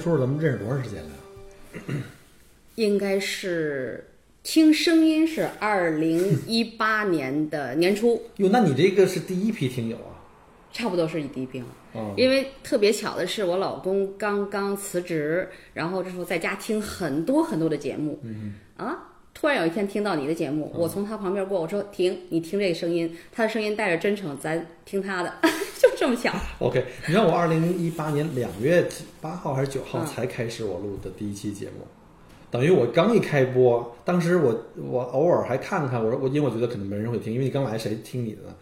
说说咱们认识多长时间了呀？应该是听声音是二零一八年的年初，哟，那你这个是第一批听友啊？差不多是第一批了。哦，因为特别巧的是，我老公刚刚辞职，然后这时候在家听很多很多的节目，嗯啊，突然有一天听到你的节目，我从他旁边过，我说停，你听这个声音，他的声音带着真诚，咱听他的，就这么巧。OK，你看我二零一八年两月八号还是九号嗯才开始我录的第一期节目，等于我刚一开播，当时我我偶尔还看看，我说我因为我觉得可能没人会听，因为你刚来谁听你的呢？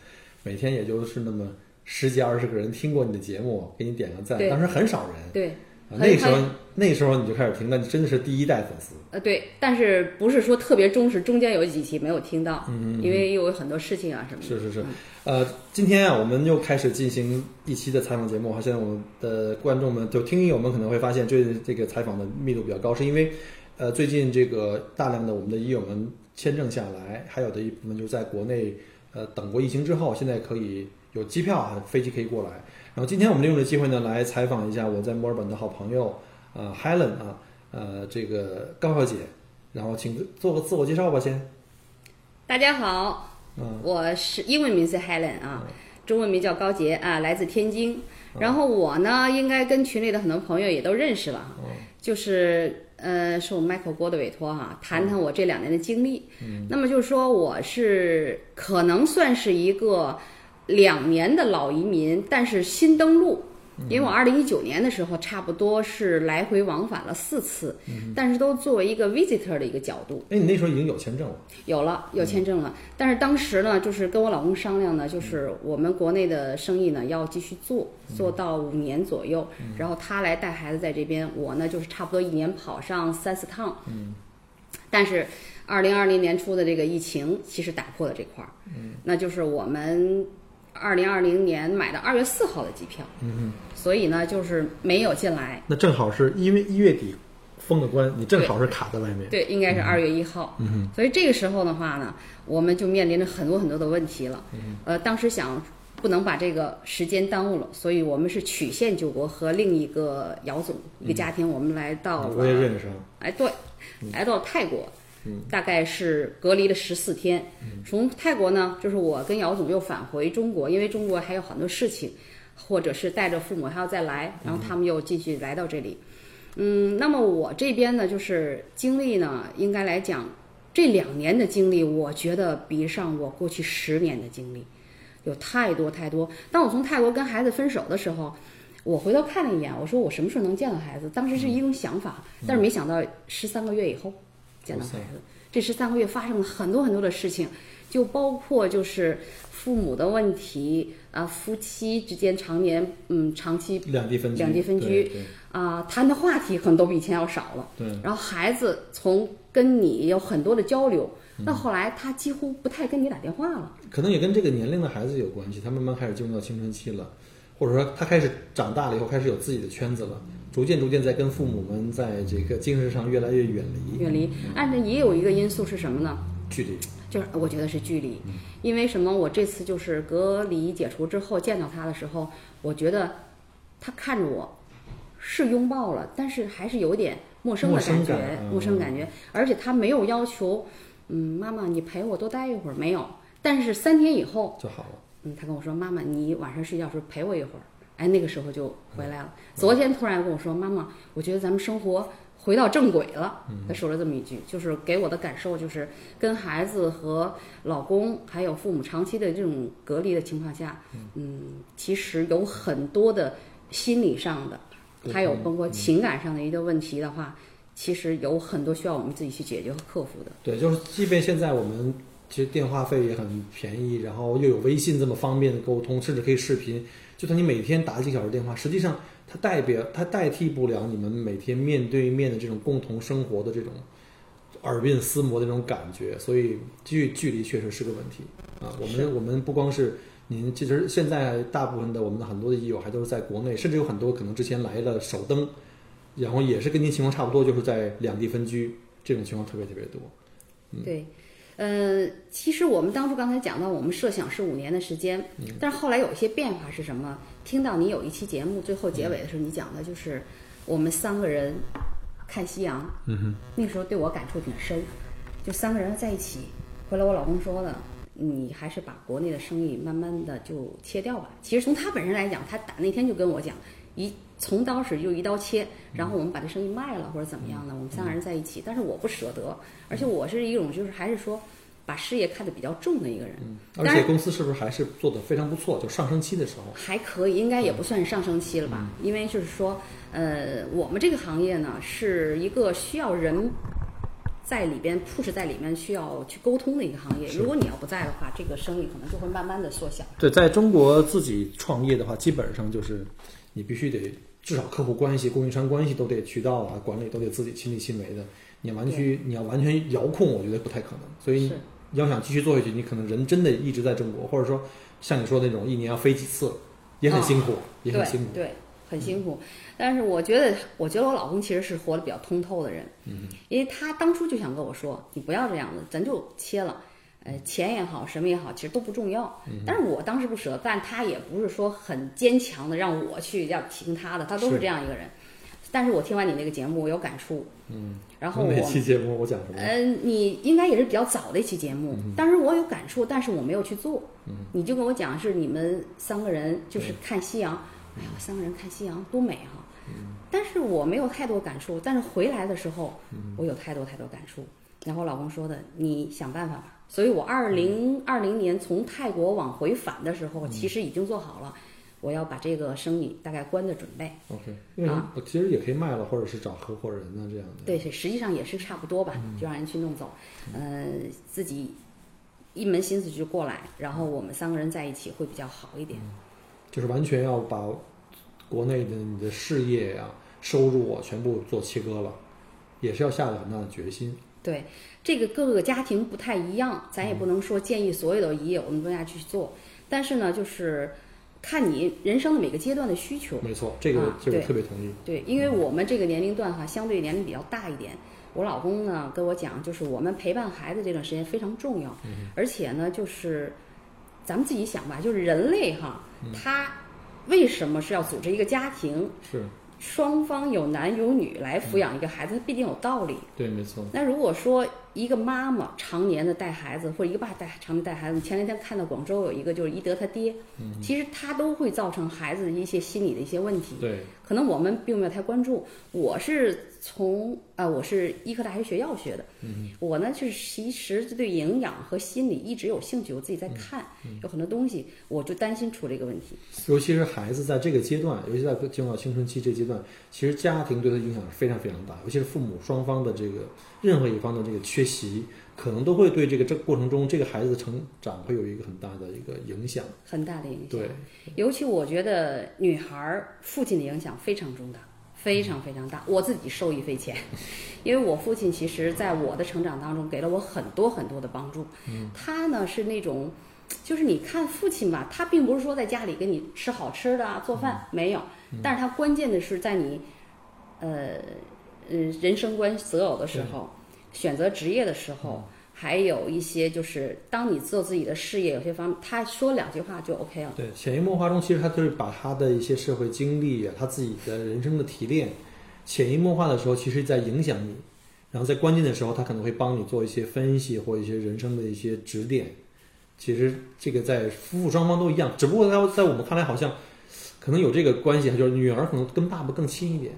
每天也就是那么十几二十个人听过你的节目，给你点个赞，当时很少人。对，那时候那时候你就开始听，那你真的是第一代粉丝。呃，对，但是不是说特别忠实，中间有几期没有听到，嗯因为又有很多事情啊什么的。是是是，呃，今天啊，我们又开始进行一期的采访节目哈。现在我们的观众们，就听友们可能会发现，最近这个采访的密度比较高，是因为呃，最近这个大量的我们的医友们签证下来，还有的一部分就是在国内呃等过疫情之后，现在可以有机票啊，飞机可以过来。然后今天我们利用这机会呢，来采访一下我在墨尔本的好朋友呃 Helen 啊，呃这个高小姐，然后请做个自我介绍吧，先。大家好，嗯我是英文名是 Helen 啊，中文名叫高洁啊，来自天津。然后我呢，应该跟群里的很多朋友也都认识了哈，就是呃，受 Michael 郭的委托哈，谈谈我这两年的经历。那么就是说，我是可能算是一个两年的老移民，但是新登陆。因为我二零一九年的时候，差不多是来回往返了四次，但是都作为一个 visitor 的一个角度，哎，你那时候已经有签证了。有了，有签证了。但是当时呢，就是跟我老公商量呢，就是我们国内的生意呢要继续做，做到五年左右，然后他来带孩子在这边，我呢就是差不多一年跑上三四趟。嗯。但是，二零二零年初的这个疫情其实打破了这块儿。嗯。那就是我们二零二零年买的二月四号的机票。嗯嗯所以呢，就是没有进来。那正好是因为一月底封的关，你正好是卡在外面。对，应该是二月一号。嗯嗯所以这个时候的话呢，我们就面临着很多很多的问题了。呃，当时想不能把这个时间耽误了，所以我们是曲线救国和另一个姚总一个家庭，我们来到了，我也认识啊。哎，对，来到泰国。大概是隔离了十四天，从泰国呢，就是我跟姚总又返回中国，因为中国还有很多事情，或者是带着父母还要再来，然后他们又继续来到这里。嗯，那么我这边呢，就是经历呢，应该来讲，这两年的经历，我觉得比上我过去十年的经历，有太多太多。当我从泰国跟孩子分手的时候，我回头看了一眼，我说我什么时候能见到孩子？当时是一种想法，但是没想到十三个月以后见到孩子。这十三个月发生了很多很多的事情，就包括就是父母的问题啊，夫妻之间常年嗯长期两地分居，两地分居啊，谈的话题可能都比以前要少了。对然后孩子从跟你有很多的交流，嗯到后来他几乎不太跟你打电话了。可能也跟这个年龄的孩子有关系，他慢慢开始进入到青春期了，或者说他开始长大了以后，开始有自己的圈子了，逐渐逐渐在跟父母们在这个精神上越来越远离远离，按照也有一个因素是什么呢？距离。就是我觉得是距离，因为什么？我这次就是隔离解除之后见到他的时候，我觉得他看着我是拥抱了，但是还是有点陌生的感觉，陌生感觉。而且他没有要求，嗯，妈妈你陪我多待一会儿，没有。但是三天以后，就好了。嗯，他跟我说：“妈妈，你晚上睡觉时候陪我一会儿。”哎，那个时候就回来了。昨天突然跟我说：“妈妈，我觉得咱们生活回到正轨了。”他说了这么一句，就是给我的感受就是，跟孩子和老公还有父母长期的这种隔离的情况下，嗯，其实有很多的心理上的，还有包括情感上的一个问题的话，其实有很多需要我们自己去解决和克服的。对，就是即便现在我们其实电话费也很便宜，然后又有微信这么方便的沟通，甚至可以视频，就算你每天打几个小时电话，实际上它代表它代替不了你们每天面对面的这种共同生活的这种耳鬓厮磨的这种感觉，所以距距离确实是个问题啊。我们我们不光是您，其实现在大部分的我们的很多的益友还都是在国内，甚至有很多可能之前来了首登，然后也是跟您情况差不多，就是在两地分居，这种情况特别特别多。对，呃，其实我们当初刚才讲到，我们设想是五年的时间，但是后来有一些变化是什么？听到你有一期节目最后结尾的时候，你讲的就是我们三个人看夕阳，嗯哼，那时候对我感触挺深，就三个人在一起。回来我老公说了，你还是把国内的生意慢慢的就切掉吧。其实从他本身来讲，他打那天就跟我讲，一从当时就一刀切，然后我们把这生意卖了或者怎么样的，我们三个人在一起。但是我不舍得，而且我是一种就是还是说把事业看得比较重的一个人。而且公司是不是还是做得非常不错？就上升期的时候，还可以，应该也不算是上升期了吧？因为就是说，呃，我们这个行业呢是一个需要人在里边 push 在里面需要去沟通的一个行业。如果你要不在的话，这个生意可能就会慢慢的缩小。对，在中国自己创业的话，基本上就是你必须得至少客户关系、供应商关系都得渠道啊、管理都得自己亲力亲为的。你完全你要完全遥控，我觉得不太可能。所以是要想继续做下去，你可能人真的一直在中国，或者说像你说的那种一年要飞几次，也很辛苦，也很辛苦。哦对，很辛苦。但是我觉得，我觉得我老公其实是活得比较通透的人，嗯，因为他当初就想跟我说，你不要这样子，咱就切了。呃，钱也好，什么也好，其实都不重要。嗯但是我当时不舍，但他也不是说很坚强的让我去要听他的，他都是是这样一个人。但是我听完你那个节目，我有感触。嗯，然后我哪期节目我讲什么？嗯，你应该也是比较早的一期节目，当时我有感触，但是我没有去做。嗯，你就跟我讲是你们三个人就是看夕阳，哎呀，三个人看夕阳多美哈、但是我没有太多感触，但是回来的时候，我有太多太多感触。然后我老公说的，你想办法吧。所以我二零二零年从泰国往回返的时候，其实已经做好了，我要把这个生意大概关的准备。OK，为什么？其实也可以卖了，或者是找合伙人呢，这样的。对，实际上也是差不多吧，就让人去弄走，呃，自己一门心思就过来，然后我们三个人在一起会比较好一点。就是完全要把国内的你的事业呀、收入啊全部做切割了，也是要下了很大的决心。对，这个各个家庭不太一样，咱也不能说建议所有的一业我们都要去做，但是呢，就是看你人生的每个阶段的需求。没错，这个、啊这个特别同意。对，因为我们这个年龄段哈，相对年龄比较大一点。我老公呢跟我讲，就是我们陪伴孩子这段时间非常重要，而且呢，就是咱们自己想吧，就是人类哈，他为什么是要组织一个家庭，是双方有男有女来抚养一个孩子，它必定有道理。对，没错。那如果说一个妈妈常年的带孩子，或者一个爸带常年带孩子，你前两天看到广州有一个就是一德他爹，其实他都会造成孩子一些心理的一些问题。对，可能我们并没有太关注。我是从啊、我是医科大学学药学的，嗯。我呢就是其实对营养和心理一直有兴趣，我自己在看，有很多东西，我就担心出这个问题。尤其是孩子在这个阶段，尤其在进入到青春期这阶段，其实家庭对他影响是非常非常大，尤其是父母双方的这个任何一方的这个缺席，可能都会对这个这过程中这个孩子的成长会有一个很大的一个影响。很大的影响，对，尤其我觉得女孩儿父亲的影响非常重大，非常非常大。我自己受益匪浅，因为我父亲其实在我的成长当中给了我很多很多的帮助。他呢是那种，就是你看父亲吧，他并不是说在家里给你吃好吃的啊，做饭没有，但是他关键的是在你，呃，呃，人生观择偶的时候，选择职业的时候。还有一些就是，当你做自己的事业，有些方，他说两句话就 OK 了。对，潜移默化中，其实他就是把他的一些社会经历啊，他自己的人生的提炼，潜移默化的时候，其实在影响你。然后在关键的时候，他可能会帮你做一些分析或一些人生的一些指点。其实这个在夫妇双方都一样，只不过在在我们看来好像可能有这个关系，就是女儿可能跟爸爸更亲一点，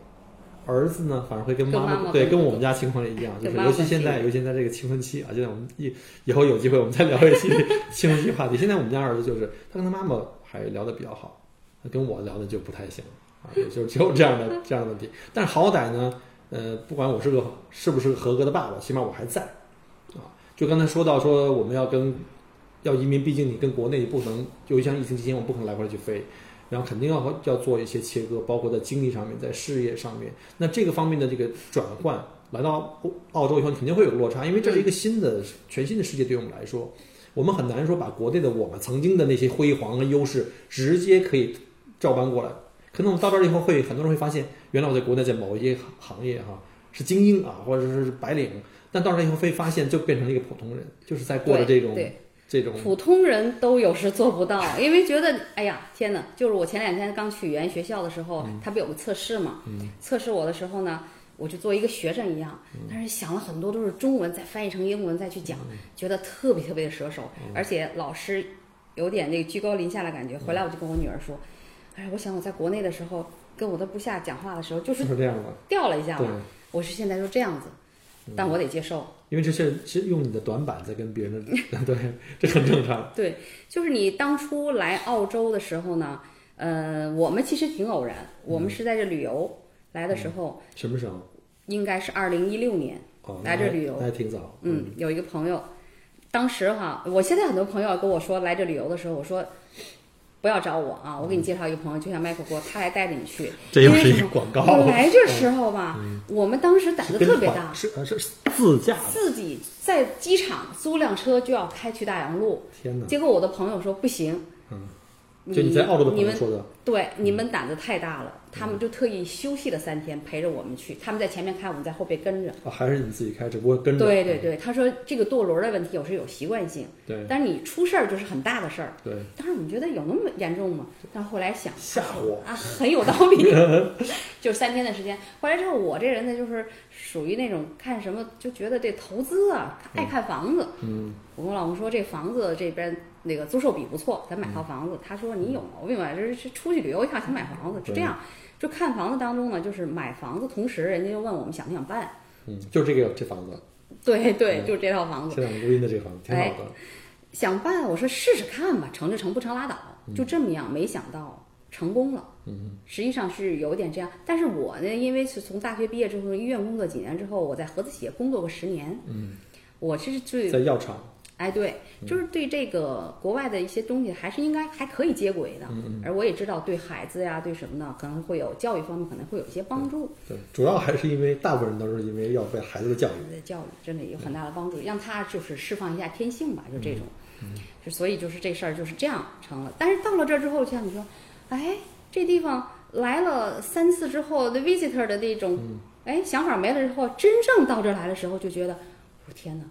儿子呢反而会跟妈跟妈妈对，跟我们家情况也一样，就是尤其现在，尤其在这个青春期啊，现在我们以以后有机会我们再聊一期青春期话题。现在我们家儿子就是他跟他妈妈还聊得比较好，他跟我聊的就不太行啊，也就只有这样的 这样的问题。但是好歹呢，呃，不管我是个是不是个合格的爸爸，起码我还在啊。就刚才说到说我们要跟要移民，毕竟你跟国内不能，就像疫情期间我不可能来回去飞。然后肯定要要做一些切割，包括在精力上面，在事业上面。那这个方面的这个转换，来到澳洲以后，你肯定会有落差，因为这是一个新的、全新的世界，对我们来说，我们很难说把国内的我们曾经的那些辉煌和优势直接可以照搬过来。可能我们到这儿以后，会很多人会发现，原来我在国内在某一些行业哈是精英啊，或者是白领，但到这儿以后会发现，就变成了一个普通人，就是在过着这种这种普通人都有时做不到，因为觉得哎呀天哪！就是我前两天刚去语言学校的时候，他不有个测试嘛？测试我的时候呢，我就做一个学生一样，但是想了很多都是中文，再翻译成英文再去讲，觉得特别特别的折手，而且老师有点那个居高临下的感觉。回来我就跟我女儿说。哎，我想我在国内的时候跟我的部下讲话的时候，就是掉了一下嘛。我是现在就这样子，但我得接受。因为这是是用你的短板在跟别人的，对，这很正常。对，就是你当初来澳洲的时候呢，呃，我们其实挺偶然，我们是在这旅游来的时候。什么时候？应该是二零一六年来这旅游，那还挺早。嗯，有一个朋友，当时哈，我现在很多朋友跟我说来这旅游的时候，我说。不要找我啊！我给你介绍一个朋友，就像麦克锅，他来带着你去。这又是一个广告。来这时候吧，我们当时胆子特别大，是是自驾，自己在机场租辆车就要开去大洋路。天哪！结果我的朋友说不行。嗯。就你在澳洲的朋友说的。对，你们胆子太大了。他们就特意休息了三天，陪着我们去。他们在前面开，我们在后边跟着。啊，还是你自己开，只不过跟着。对对对，他说这个舵轮的问题有时有习惯性。对。但是你出事儿就是很大的事儿。对。当时我们觉得有那么严重吗？但后来想，吓唬啊，很有道理。就三天的时间，后来之后，我这人呢，就是属于那种看什么就觉得这投资啊，爱看房子。嗯。我跟我老公说，这房子这边那个租售比不错，咱买套房子。他说你有毛病吧？这是出去旅游一趟想买房子，是这样。就看房子当中呢，就是买房子，同时人家又问我们想不想办。嗯，就这个这房子。对对，就是这套房子。现在录音的这个房子挺好的。想办，我说试试看吧，成就成，不成拉倒。就这么样，没想到成功了。嗯。实际上是有点这样，但是我呢，因为是从大学毕业之后，医院工作几年之后，我在合资企业工作过十年。嗯。我其实最在药厂。哎，对，就是对这个国外的一些东西，还是应该还可以接轨的。嗯而我也知道，对孩子呀，对什么呢，可能会有教育方面可能会有一些帮助。对，主要还是因为大部分人都是因为要为孩子的教育。的教育真的有很大的帮助，让他就是释放一下天性吧，就这种。嗯就所以就是这事儿就是这样成了。但是到了这之后，像你说，哎，这地方来了三次之后的 visitor 的那种，哎，想法没了之后，真正到这来的时候，就觉得，我天哪！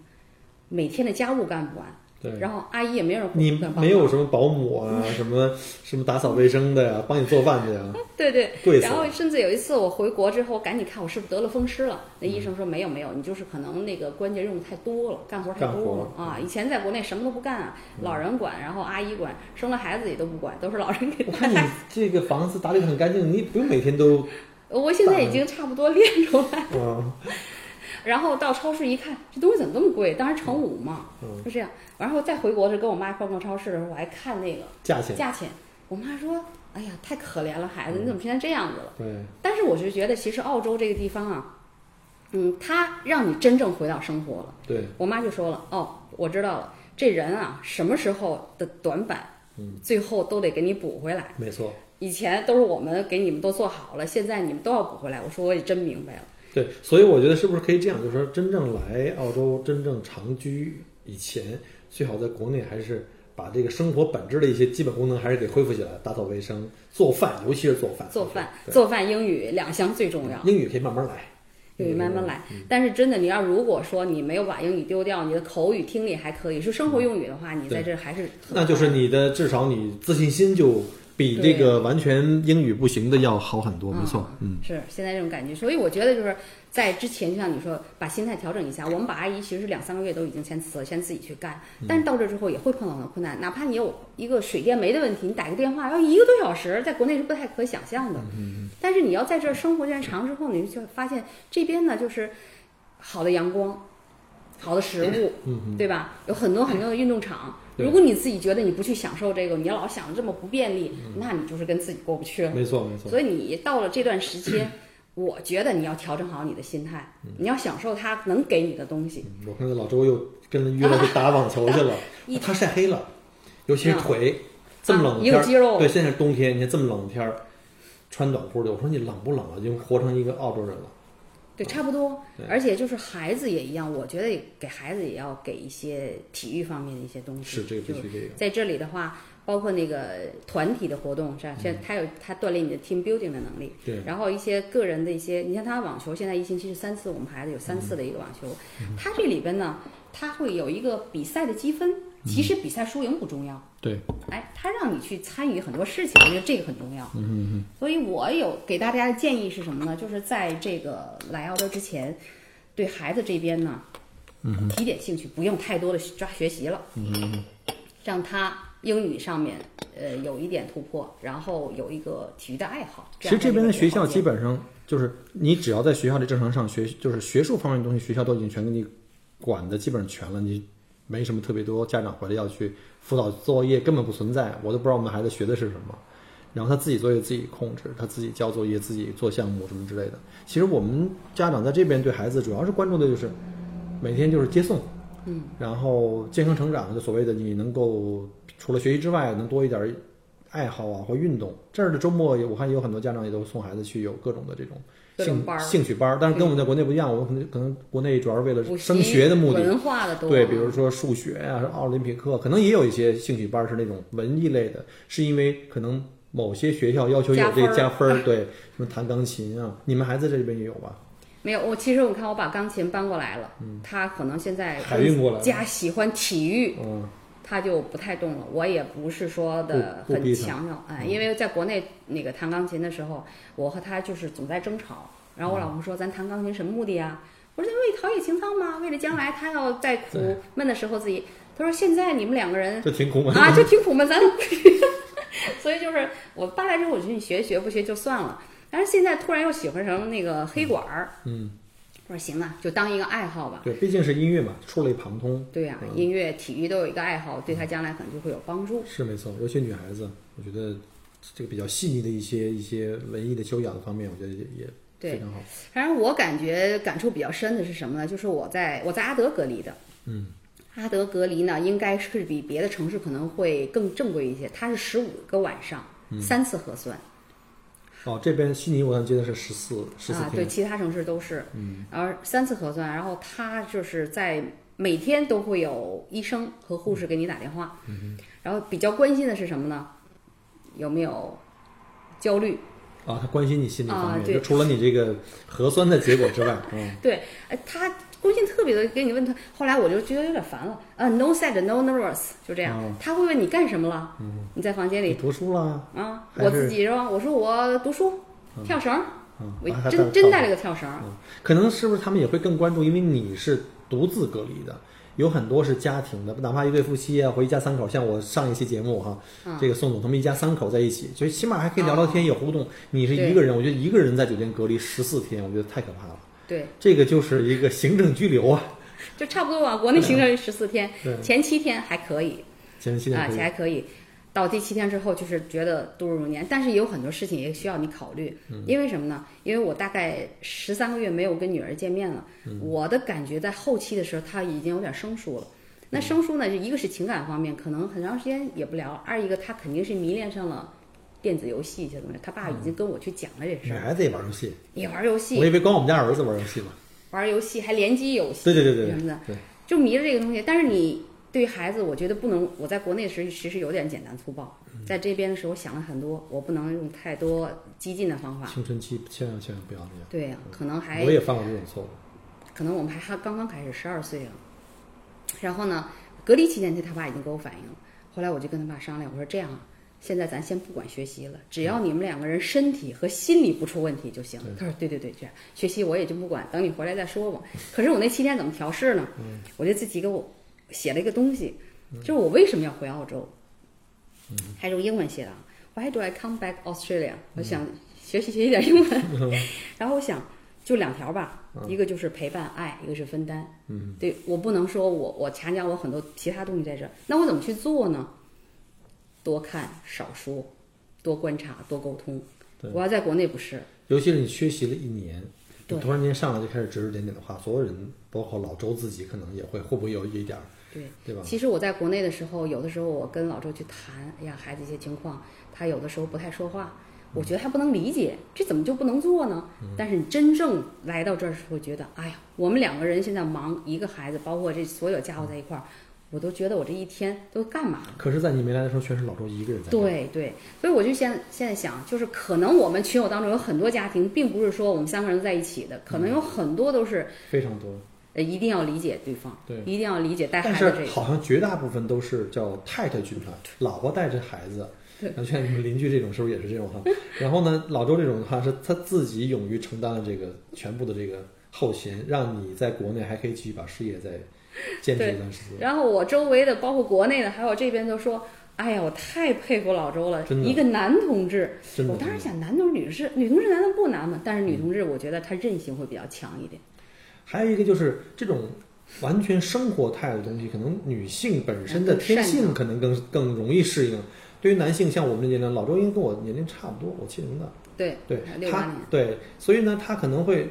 每天的家务干不完，对，然后阿姨也没人你没有什么保姆啊，什么什么打扫卫生的呀，帮你做饭的呀，对 对，对。然后甚至有一次我回国之后，赶紧看我是不是得了风湿了。那医生说没有没有，你就是可能那个关节用的太多了，干活太多了啊。以前在国内什么都不干啊，老人管，然后阿姨管，生了孩子也都不管，都是老人给。我看你这个房子打理很干净，你不用每天都。我现在已经差不多练出来了。然后到超市一看，这东西怎么这么贵？当时乘五嘛，就这样。然后再回国时跟我妈逛逛超市的时候，我还看那个价钱。价钱，我妈说：“哎呀，太可怜了，孩子，你怎么现在这样子了？”对。但是我就觉得，其实澳洲这个地方啊，嗯，它让你真正回到生活了。对。我妈就说了：“哦，我知道了，这人啊，什么时候的短板，嗯，最后都得给你补回来。没错。以前都是我们给你们都做好了，现在你们都要补回来。我说我也真明白了。”对，所以我觉得是不是可以这样，就是说，真正来澳洲、真正长居以前，最好在国内还是把这个生活本质的一些基本功能还是给恢复起来，打扫卫生、做饭，尤其是做饭。做饭，做饭，英语两项最重要。英语可以慢慢来，英语慢慢来。但是真的，你要如果说你没有把英语丢掉，你的口语、听力还可以，是生活用语的话，你在这还是那就是你的至少你自信心就。比这个完全英语不行的要好很多，没错，嗯，是现在这种感觉，所以我觉得就是在之前，就像你说，把心态调整一下。我们把阿姨其实是两三个月都已经先辞了，先自己去干。但是到这之后也会碰到很多困难，哪怕你有一个水电煤的问题，你打个电话要一个多小时，在国内是不太可想象的。嗯但是你要在这儿生活时间长之后，你就发现这边呢就是好的阳光，好的食物，嗯对吧？有很多很多的运动场。如果你自己觉得你不去享受这个，你老想着这么不便利，那你就是跟自己过不去了。没错，没错。所以你到了这段时间，我觉得你要调整好你的心态，你要享受他能给你的东西。我看到老周又跟约了去打网球去了，他晒黑了，尤其是腿。这么冷的天儿，有肌肉对，现在是冬天，你看这么冷的天儿，穿短裤的，我说你冷不冷啊？已经活成一个澳洲人了。对，差不多。而且就是孩子也一样，我觉得给孩子也要给一些体育方面的一些东西。是这个必就须得有。在这里的话，包括那个团体的活动，是吧？像他有他锻炼你的 team building 的能力，对，然后一些个人的一些，你像他网球，现在一星期是三次，我们孩子有三次的一个网球。他这里边呢，他会有一个比赛的积分，其实比赛输赢不重要。对，哎，他让你去参与很多事情，我觉得这个很重要。嗯嗯所以我有给大家的建议是什么呢？就是在这个来澳洲之前，对孩子这边呢，嗯，提点兴趣，不用太多的抓学习了。嗯让他英语上面呃有一点突破，然后有一个体育的爱好。其实这边的学校基本本上就是你只要在学校里正常上学，就是学术方面的东西，学校都已经全给你管的基本上全了，你没什么特别多家长回来要去辅导作业，根本不存在，我都不知道我们孩子学的是什么。然后他自己作业自己控制，他自己交作业，自己做项目什么之类的。其实我们家长在这边对孩子主要是关注的就是每天就是接送，嗯，然后健康成长，就所谓的你能够除了学习之外，能多一点爱好啊或运动。这儿的周末也我看也有很多家长也都送孩子去有各种的这种兴趣班儿，但是跟我们在国内不一样，我们可能可能国内主要是为了升学的目的，文化的多。对，比如说数学啊、奥林匹克，可能也有一些兴趣班是那种文艺类的，是因为可能某些学校要求有这个加分儿，对，什么弹钢琴啊，你们孩子这边也有吧？没有，我其实我看我把钢琴搬过来了，他可能现在海运过来了加喜欢体育，嗯，他就不太动了。我也不是说的很强调，哎，因为在国内那个弹钢琴的时候，我和他就是总在争吵。然后我老公说：“咱弹钢琴什么目的呀？”我说：“为陶冶情操嘛，为了将来他要在苦闷的时候自己。”他说：“现在你们两个人就挺苦闷啊，就挺苦闷，咱 所以就是我搬来之后，我觉得你学学不学就算了。但是现在突然又喜欢上那个黑管儿，嗯，我说行啊，就当一个爱好吧。对，毕竟是音乐嘛，触类旁通，对呀、嗯音乐、体育都有一个爱好，对他将来可能就会有帮助。是没错。尤其女孩子，我觉得这个比较细腻的一些一些文艺的修养的方面，我觉得也也非常好。反正我感觉感触比较深的是什么呢？就是我在我在阿德隔离的，嗯，阿德隔离呢，应该是比别的城市可能会更正规一些，它是十五个晚上、嗯三次核酸哦，这边悉尼我想记得是十四十四啊，对，其他城市都是，嗯，然后三次核酸，然后他就是在每天都会有医生和护士给你打电话，嗯，然后比较关心的是什么呢？有没有焦虑？啊，他关心你心理方面，就除了你这个核酸的结果之外，嗯，对，哎，他关心特别的，给你问他。后来我就觉得有点烦了，啊，no sad, no nervous，就这样。哦他会问你干什么了？你在房间里你读书了，啊，我自己是吧？我说我读书，跳绳我真真带了个跳绳可能是不是他们也会更关注，因为你是独自隔离的，有很多是家庭的，哪怕一对夫妻啊，或一家三口，像我上一期节目哈，嗯这个宋总他们一家三口在一起，所以起码还可以聊聊天，有互动。你是一个人，我觉得一个人在酒店隔离十四天，我觉得太可怕了，对，这个就是一个行政拘留啊，就差不多吧。国内行政十四天，前七天还可以。啊，前期可以，还可以。到第七天之后，就是觉得度日如年，但是也有很多事情也需要你考虑，嗯。因为什么呢？因为我大概十三个月没有跟女儿见面了，嗯。我的感觉在后期的时候，她已经有点生疏了。那生疏呢，就一个是情感方面，可能很长时间也不聊；二一个她肯定是迷恋上了电子游戏一些东西。他爸已经跟我去讲了这事儿，你孩子也玩游戏，也玩游戏我，以为光我们家儿子玩游戏嘛。玩游戏还联机游戏，对对对对什么的，对，就迷了这个东西。但是你对于孩子，我觉得不能。我在国内时其实有点简单粗暴，嗯在这边的时候想了很多，我不能用太多激进的方法。青春期千万千万不要那样。对呀、可能还我也犯过这种错误。可能我们还还刚刚开始，十二岁了。然后呢，隔离期间，他爸已经给我反映了。后来我就跟他爸商量，我说这样啊，现在咱先不管学习了，只要你们两个人身体和心理不出问题就行了。他说对对对，这样学习我也就不管，等你回来再说吧。可是我那七天怎么调试呢？我就自己给我写了一个东西，就是我为什么要回澳洲，还是用英文写的啊。Why do I come back Australia？我想学习学习点英文，然后我想就两条吧，一个就是陪伴爱，一个是分担。嗯，对我不能说我我强加我很多其他东西在这儿，那我怎么去做呢？多看少说，多观察多沟通。对我要在国内不是，尤其是你缺席了一年，对突然间上来就开始指指点点的话，所有人，包括老周自己，可能也会会不会有一点儿，对。对吧？其实我在国内的时候，有的时候我跟老周去谈，哎呀，孩子一些情况，他有的时候不太说话，我觉得他不能理解，这怎么就不能做呢？但是你真正来到这儿时候，觉得，哎呀，我们两个人现在忙一个孩子，包括这所有家伙在一块儿，我都觉得我这一天都干嘛了？可是，在你没来的时候，全是老周一个人在。对对，所以我就现现在想，就是可能我们群友当中有很多家庭，并不是说我们三个人在一起的，可能有很多都是非常多。呃，一定要理解对方，对一定要理解带孩子这个。好像绝大部分都是叫太太军团，老婆带着孩子。那像像你们邻居这种是不是也是这种哈？然后呢，老周这种的话是他自己勇于承担了这个全部的这个后勤，让你在国内还可以继续把事业再坚持一段时间。然后我周围的，包括国内的，还有这边都说，哎呀，我太佩服老周了，一个男同志。真的，我当时想，男同志、女士，女同志难道不难吗？但是女同志，我觉得她韧性会比较强一点。还有一个就是这种完全生活态的东西，可能女性本身的天性可能更更容易适应。对于男性，像我们这年龄，老周应该跟我年龄差不多，我七零的，对对，他对，所以呢，他可能会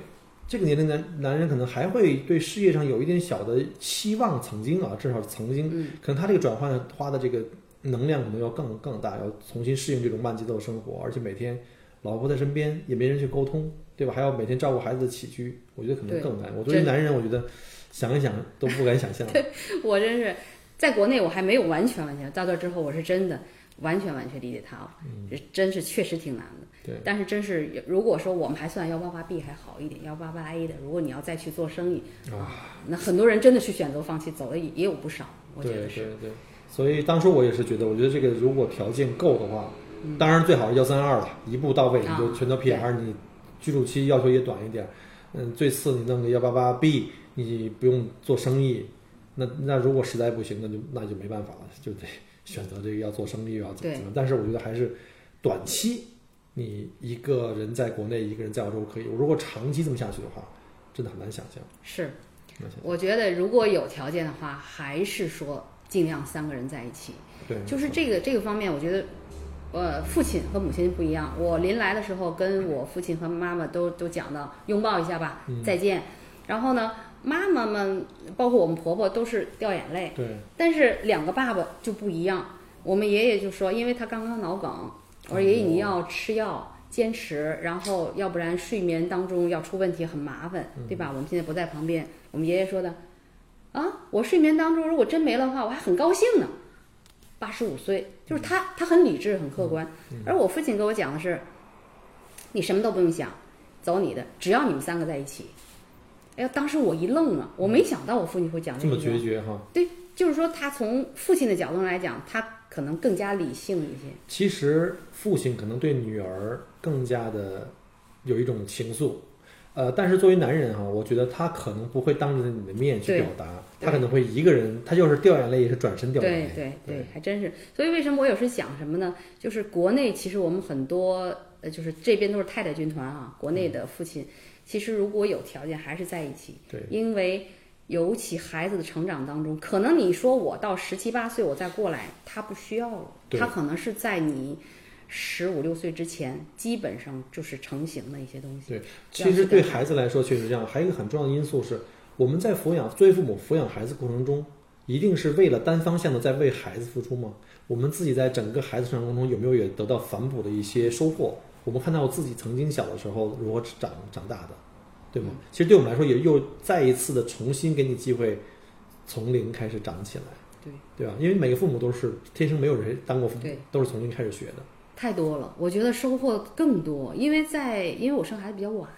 这个年龄男男人可能还会对事业上有一点小的期望，曾经啊，至少曾经，嗯可能他这个转换花的这个能量可能要更更大，要重新适应这种慢节奏的生活，而且每天老婆在身边也没人去沟通，对吧？还要每天照顾孩子的起居，我觉得可能更难。我作为男人，我觉得想一想都不敢想象。对我真是在国内我还没有完全完全，到这之后我是真的完全完全理解他了，这真是确实挺难的。对，但是真是如果说我们还算幺八八 B 还好一点，幺八八 A 的，如果你要再去做生意啊，那很多人真的去选择放弃，走的也也有不少，我觉对对得是。对，所以当初我也是觉得，我觉得这个如果条件够的话，嗯。当然最好是幺三二了，一步到位，你啊就全都 PR，你居住期要求也短一点，嗯，最次你弄个幺八八 B，你不用做生意，那那如果实在不行，那就那就没办法了，就得选择这个要做生意又要怎么怎么，但是我觉得还是短期，你一个人在国内，一个人在澳洲可以，我如果长期这么下去的话，真的很难想象，是，我觉得如果有条件的话，还是说尽量三个人在一起。对，就是这个这个方面，我觉得，呃，父亲和母亲不一样。我临来的时候，跟我父亲和妈妈都都讲到拥抱一下吧，嗯再见。然后呢，妈妈们包括我们婆婆都是掉眼泪，对，但是两个爸爸就不一样。我们爷爷就说，因为他刚刚脑梗，我说爷爷你要吃药。坚持，然后要不然睡眠当中要出问题很麻烦，对吧？我们现在不在旁边，我们爷爷说的，啊，我睡眠当中如果真没了的话，我还很高兴呢。八十五岁，就是他，他很理智，很客观。而我父亲跟我讲的是，你什么都不用想，走你的，只要你们三个在一起。哎呀，当时我一愣啊，我没想到我父亲会讲这么这句话决绝哈。对，就是说他从父亲的角度来讲，他可能更加理性一些。其实父亲可能对女儿更加的有一种情愫，呃，但是作为男人哈、我觉得他可能不会当着你的面去表达，他可能会一个人，他就是掉眼泪也是转身掉眼泪。对对对，还真是。所以为什么我有时想什么呢？就是国内其实我们很多呃，就是这边都是太太军团啊，国内的父亲其实如果有条件还是在一起，对因为尤其孩子的成长当中，可能你说我到十七八岁我再过来，他不需要了，他可能是在你十五六岁之前，基本上就是成型的一些东西。对，其实对孩子来说确实这样。还有一个很重要的因素是，我们在抚养作为父母抚养孩子过程中，一定是为了单方向的在为孩子付出吗？我们自己在整个孩子成长过程中有没有也得到反哺的一些收获？我们看到自己曾经小的时候如何长长大的，对吗？其实对我们来说，也又再一次的重新给你机会，从零开始长起来，对对吧？因为每个父母都是天生没有人当过父母对，都是从零开始学的。太多了，我觉得收获更多，因为在因为我生孩子比较晚，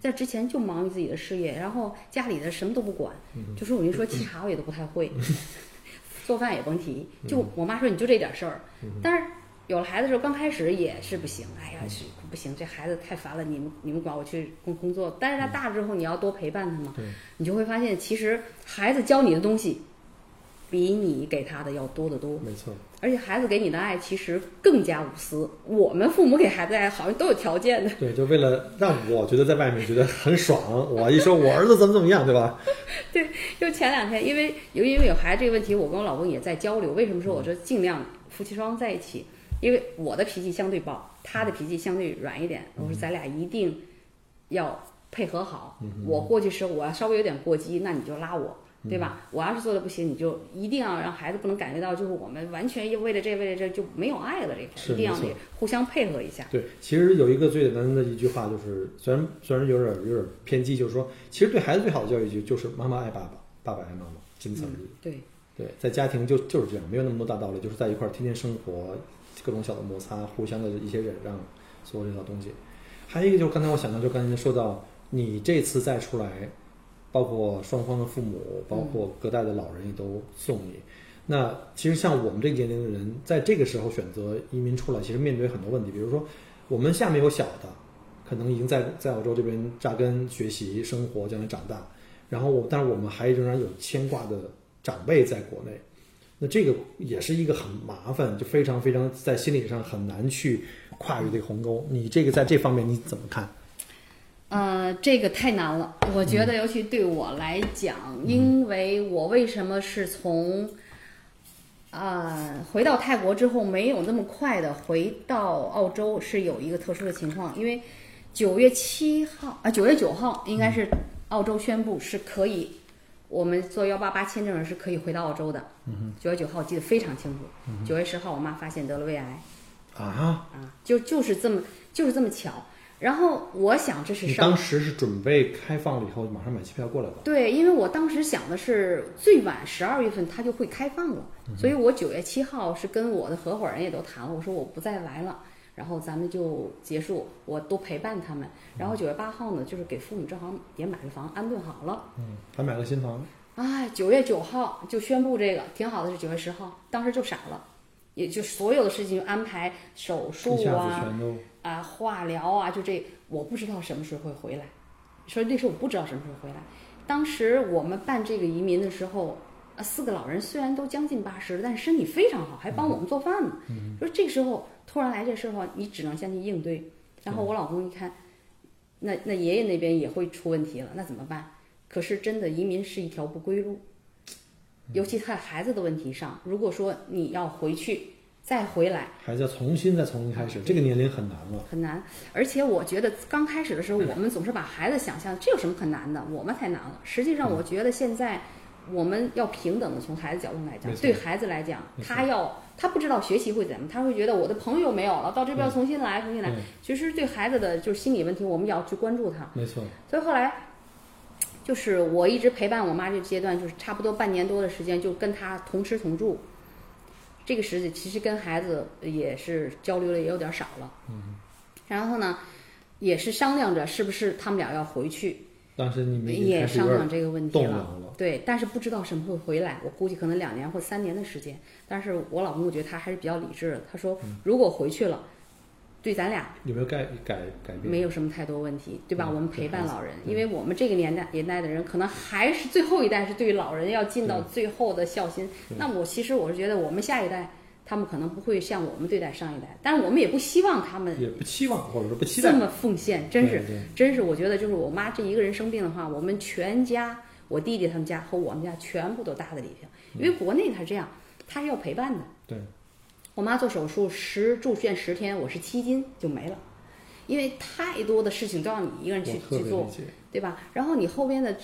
在之前就忙于自己的事业，然后家里的什么都不管，就是我跟你说 沏茶我也都不太会，做饭也甭提，就我妈说你就这点事儿，但是有了孩子的时候，刚开始也是不行，哎呀是不行，这孩子太烦了，你们你们管我去工工作，但是他大了之后你要多陪伴他嘛，对你就会发现其实孩子教你的东西，比你给他的要多得多。没错，而且孩子给你的爱其实更加无私。我们父母给孩子爱好像都有条件的，对，就为了让我觉得在外面觉得很爽，我一说我儿子怎么怎么样，对吧？对就前两天，因为由于因为有孩子这个问题，我跟我老公也在交流。为什么说我说尽量夫妻双方在一起？因为我的脾气相对暴，他的脾气相对软一点。我说咱俩一定要配合好。我过去时候我要稍微有点过激，那你就拉我。对吧？我要是做的不行，你就一定要让孩子不能感觉到，就是我们完全为了这为了这就没有爱了这块，一定要得互相配合一下。对，其实有一个最简单的一句话，就是虽然虽然有点有点偏激，就是说，其实对孩子最好的教育就就是妈妈爱爸爸，爸爸爱妈妈，仅此而已。对对，在家庭就就是这样，没有那么多大道理，就是在一块儿天天生活，各种小的摩擦，互相的一些忍让，所有这套东西。还有一个就是刚才我想到，就刚才说到你这次再出来。包括双方的父母，包括隔代的老人也都送你。那其实像我们这个年龄的人，在这个时候选择移民出来，其实面对很多问题。比如说，我们下面有小的，可能已经在在澳洲这边扎根学习生活，将来长大。然后我，但是我们还仍然有牵挂的长辈在国内。那这个也是一个很麻烦，就非常非常在心理上很难去跨越这个鸿沟。你这个在这方面你怎么看？呃，这个太难了，我觉得，尤其对我来讲，因为我为什么是从啊回到泰国之后没有那么快的回到澳洲，是有一个特殊的情况，因为九月七号啊，九月九号应该是澳洲宣布是可以，我们做幺八八签证人是可以回到澳洲的。九月九号我记得非常清楚，九月十号我妈发现得了胃癌。啊啊，就就是这么就是这么巧。然后我想这是你当时是准备开放了以后马上买机票过来的。对，因为我当时想的是最晚十二月份它就会开放了，所以我九月七号是跟我的合伙人也都谈了，我说我不再来了，然后咱们就结束，我都陪伴他们。然后九月八号呢，就是给父母正好也买了房，安顿好了。嗯，还买了新房。哎，九月九号就宣布这个，挺好的，是九月十号，当时就傻了，也就所有的事情就安排手术啊。啊，化疗啊，就这，我不知道什么时候会回来，所以那时候我不知道什么时候回来。当时我们办这个移民的时候，啊，四个老人虽然都将近八十了，但是身体非常好，还帮我们做饭呢。说这时候突然来这事儿话，你只能先去应对。然后我老公一看，那那爷爷那边也会出问题了，那怎么办？可是真的移民是一条不归路，尤其在孩子的问题上，如果说你要回去。再回来，孩子要重新再重新开始，这个年龄很难了。很难，而且我觉得刚开始的时候，我们总是把孩子想象这有什么很难的，我们太难了。实际上，我觉得现在我们要平等的从孩子角度来讲，对孩子来讲，他要他不知道学习会怎么，他会觉得我的朋友没有了，到这边重新来，重新来。其实对孩子的就是心理问题，我们也要去关注他。没错。所以后来就是我一直陪伴我妈这阶段，就是差不多半年多的时间，就跟他同吃同住。这个时期其实跟孩子也是交流的也有点少了，嗯，然后呢，也是商量着是不是他们俩要回去。当时你们也商量这个问题了，对，但是不知道什么时候回来，我估计可能两年或三年的时间。但是我老公我觉得他还是比较理智的，他说如果回去了。对咱俩有没有改改改变？没有什么太多问题，对吧？我们陪伴老人，因为我们这个年代年代的人，可能还是最后一代是对于老人要尽到最后的孝心。那我其实我是觉得，我们下一代他们可能不会像我们对待上一代，但是我们也不希望他们也不期望或者说不期待这么奉献。真是真是，我觉得就是我妈这一个人生病的话，我们全家，我弟弟他们家和我们家全部都搭在里头，因为国内他是这样，他是要陪伴的。对。我妈做手术十住院十天，我是七斤就没了，因为太多的事情都要你一个人去去做，对吧？然后你后边的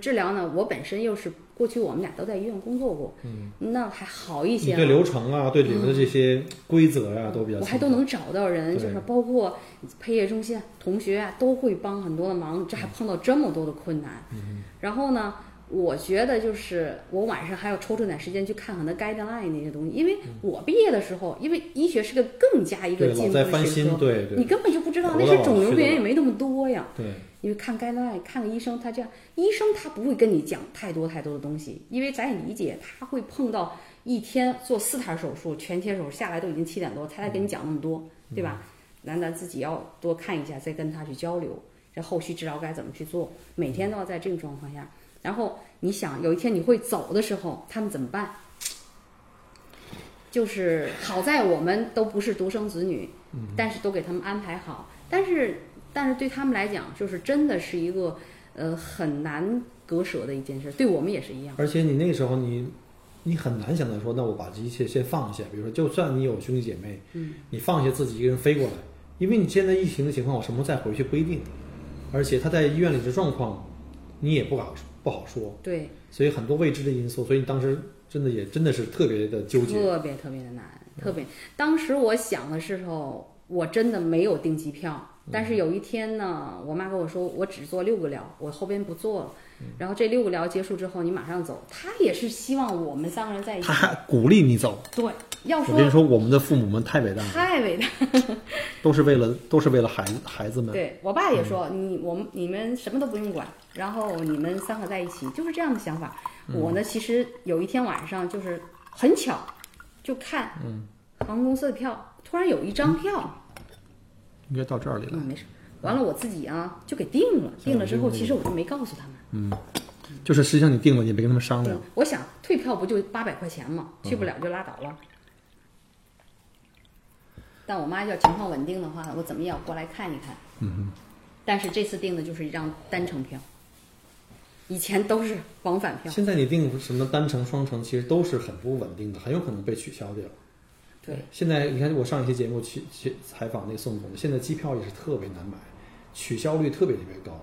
治疗呢，我本身又是过去我们俩都在医院工作过，嗯，那还好一些。对流程啊，对里面的这些规则呀，都比较。我还都能找到人，就是包括配业中心同学啊，都会帮很多的忙。这还碰到这么多的困难，嗯，然后呢？我觉得就是我晚上还要抽出点时间去看看那 guideline 那些东西，因为我毕业的时候，因为医学是个更加一个进步的学科，对对，你根本就不知道那些肿瘤病人也没那么多呀。对，因为看 guideline 看个医生，他这样医生他不会跟你讲太多太多的东西，因为咱也理解他会碰到一天做四台手术，全切手术下来都已经七点多，他才跟你讲那么多，对吧？那咱自己要多看一下，再跟他去交流，这后续治疗该怎么去做，每天都要在这种状况下。然后你想有一天你会走的时候，他们怎么办？就是好在我们都不是独生子女，但是都给他们安排好。但是但是对他们来讲，就是真的是一个呃很难割舍的一件事。对我们也是一样。而且你那个时候你你很难想到说，那我把这一切先放下。比如说，就算你有兄弟姐妹，嗯，你放下自己一个人飞过来，因为你现在疫情的情况，我什么时候再回去不一定。而且他在医院里的状况，你也不好不好说，对，所以很多未知的因素，所以你当时真的也真的是特别的纠结。特别特别的难，特别。当时我想的时候，我真的没有订机票，但是有一天呢，我妈跟我说，我只做六个疗，我后边不做了。然后这六个疗结束之后，你马上走。她也是希望我们三个人在一起，鼓励你走。对，要说我跟你说，我们的父母们太伟大了，太伟大，都是为了都是为了孩子孩子们。对我爸也说，你我们你们什么都不用管，然后你们三个在一起，就是这样的想法。我呢，其实有一天晚上就是很巧，就看航空公司的票，突然有一张票，应该到这里了。嗯，没事。完了，我自己啊就给定了，定了之后，其实我就没告诉他们。嗯，就是实际上你定了，也没跟他们商量。我想退票不就八百块钱嘛，去不了就拉倒了。但我妈要情况稳定的话，我怎么也要过来看一看。嗯哼。但是这次订的就是一张单程票，以前都是往返票。现在你订什么单程、双程，其实都是很不稳定的，很有可能被取消掉。对。现在你看，我上一期节目去去采访那宋总，现在机票也是特别难买。取消率特别特别高，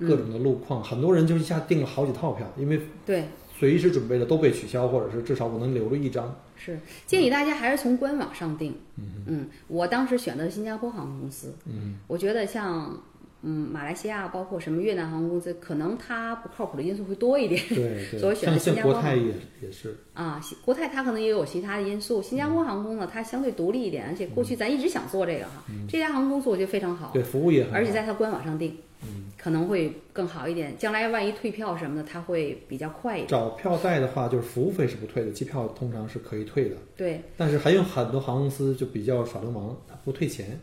各种的路况，很多人就一下订了好几套票，因为对随时准备的都被取消，或者是至少我能留着一张。是建议大家还是从官网上订。嗯嗯，我当时选的新加坡航空公司。嗯，我觉得像嗯马来西亚，包括什么越南航空公司，可能它不靠谱的因素会多一点。对对。所以选择新加坡。国泰也也是。啊，国泰它可能也有其他的因素。新加坡航空呢，它相对独立一点，而且过去咱一直想做这个哈，这家航空公司我觉得非常好。对，服务也很好。而且在它官网上订，嗯，可能会更好一点。将来万一退票什么的，它会比较快一点。找票代的话，就是服务费是不退的，机票通常是可以退的。对。但是还有很多航空公司就比较耍流氓，他不退钱，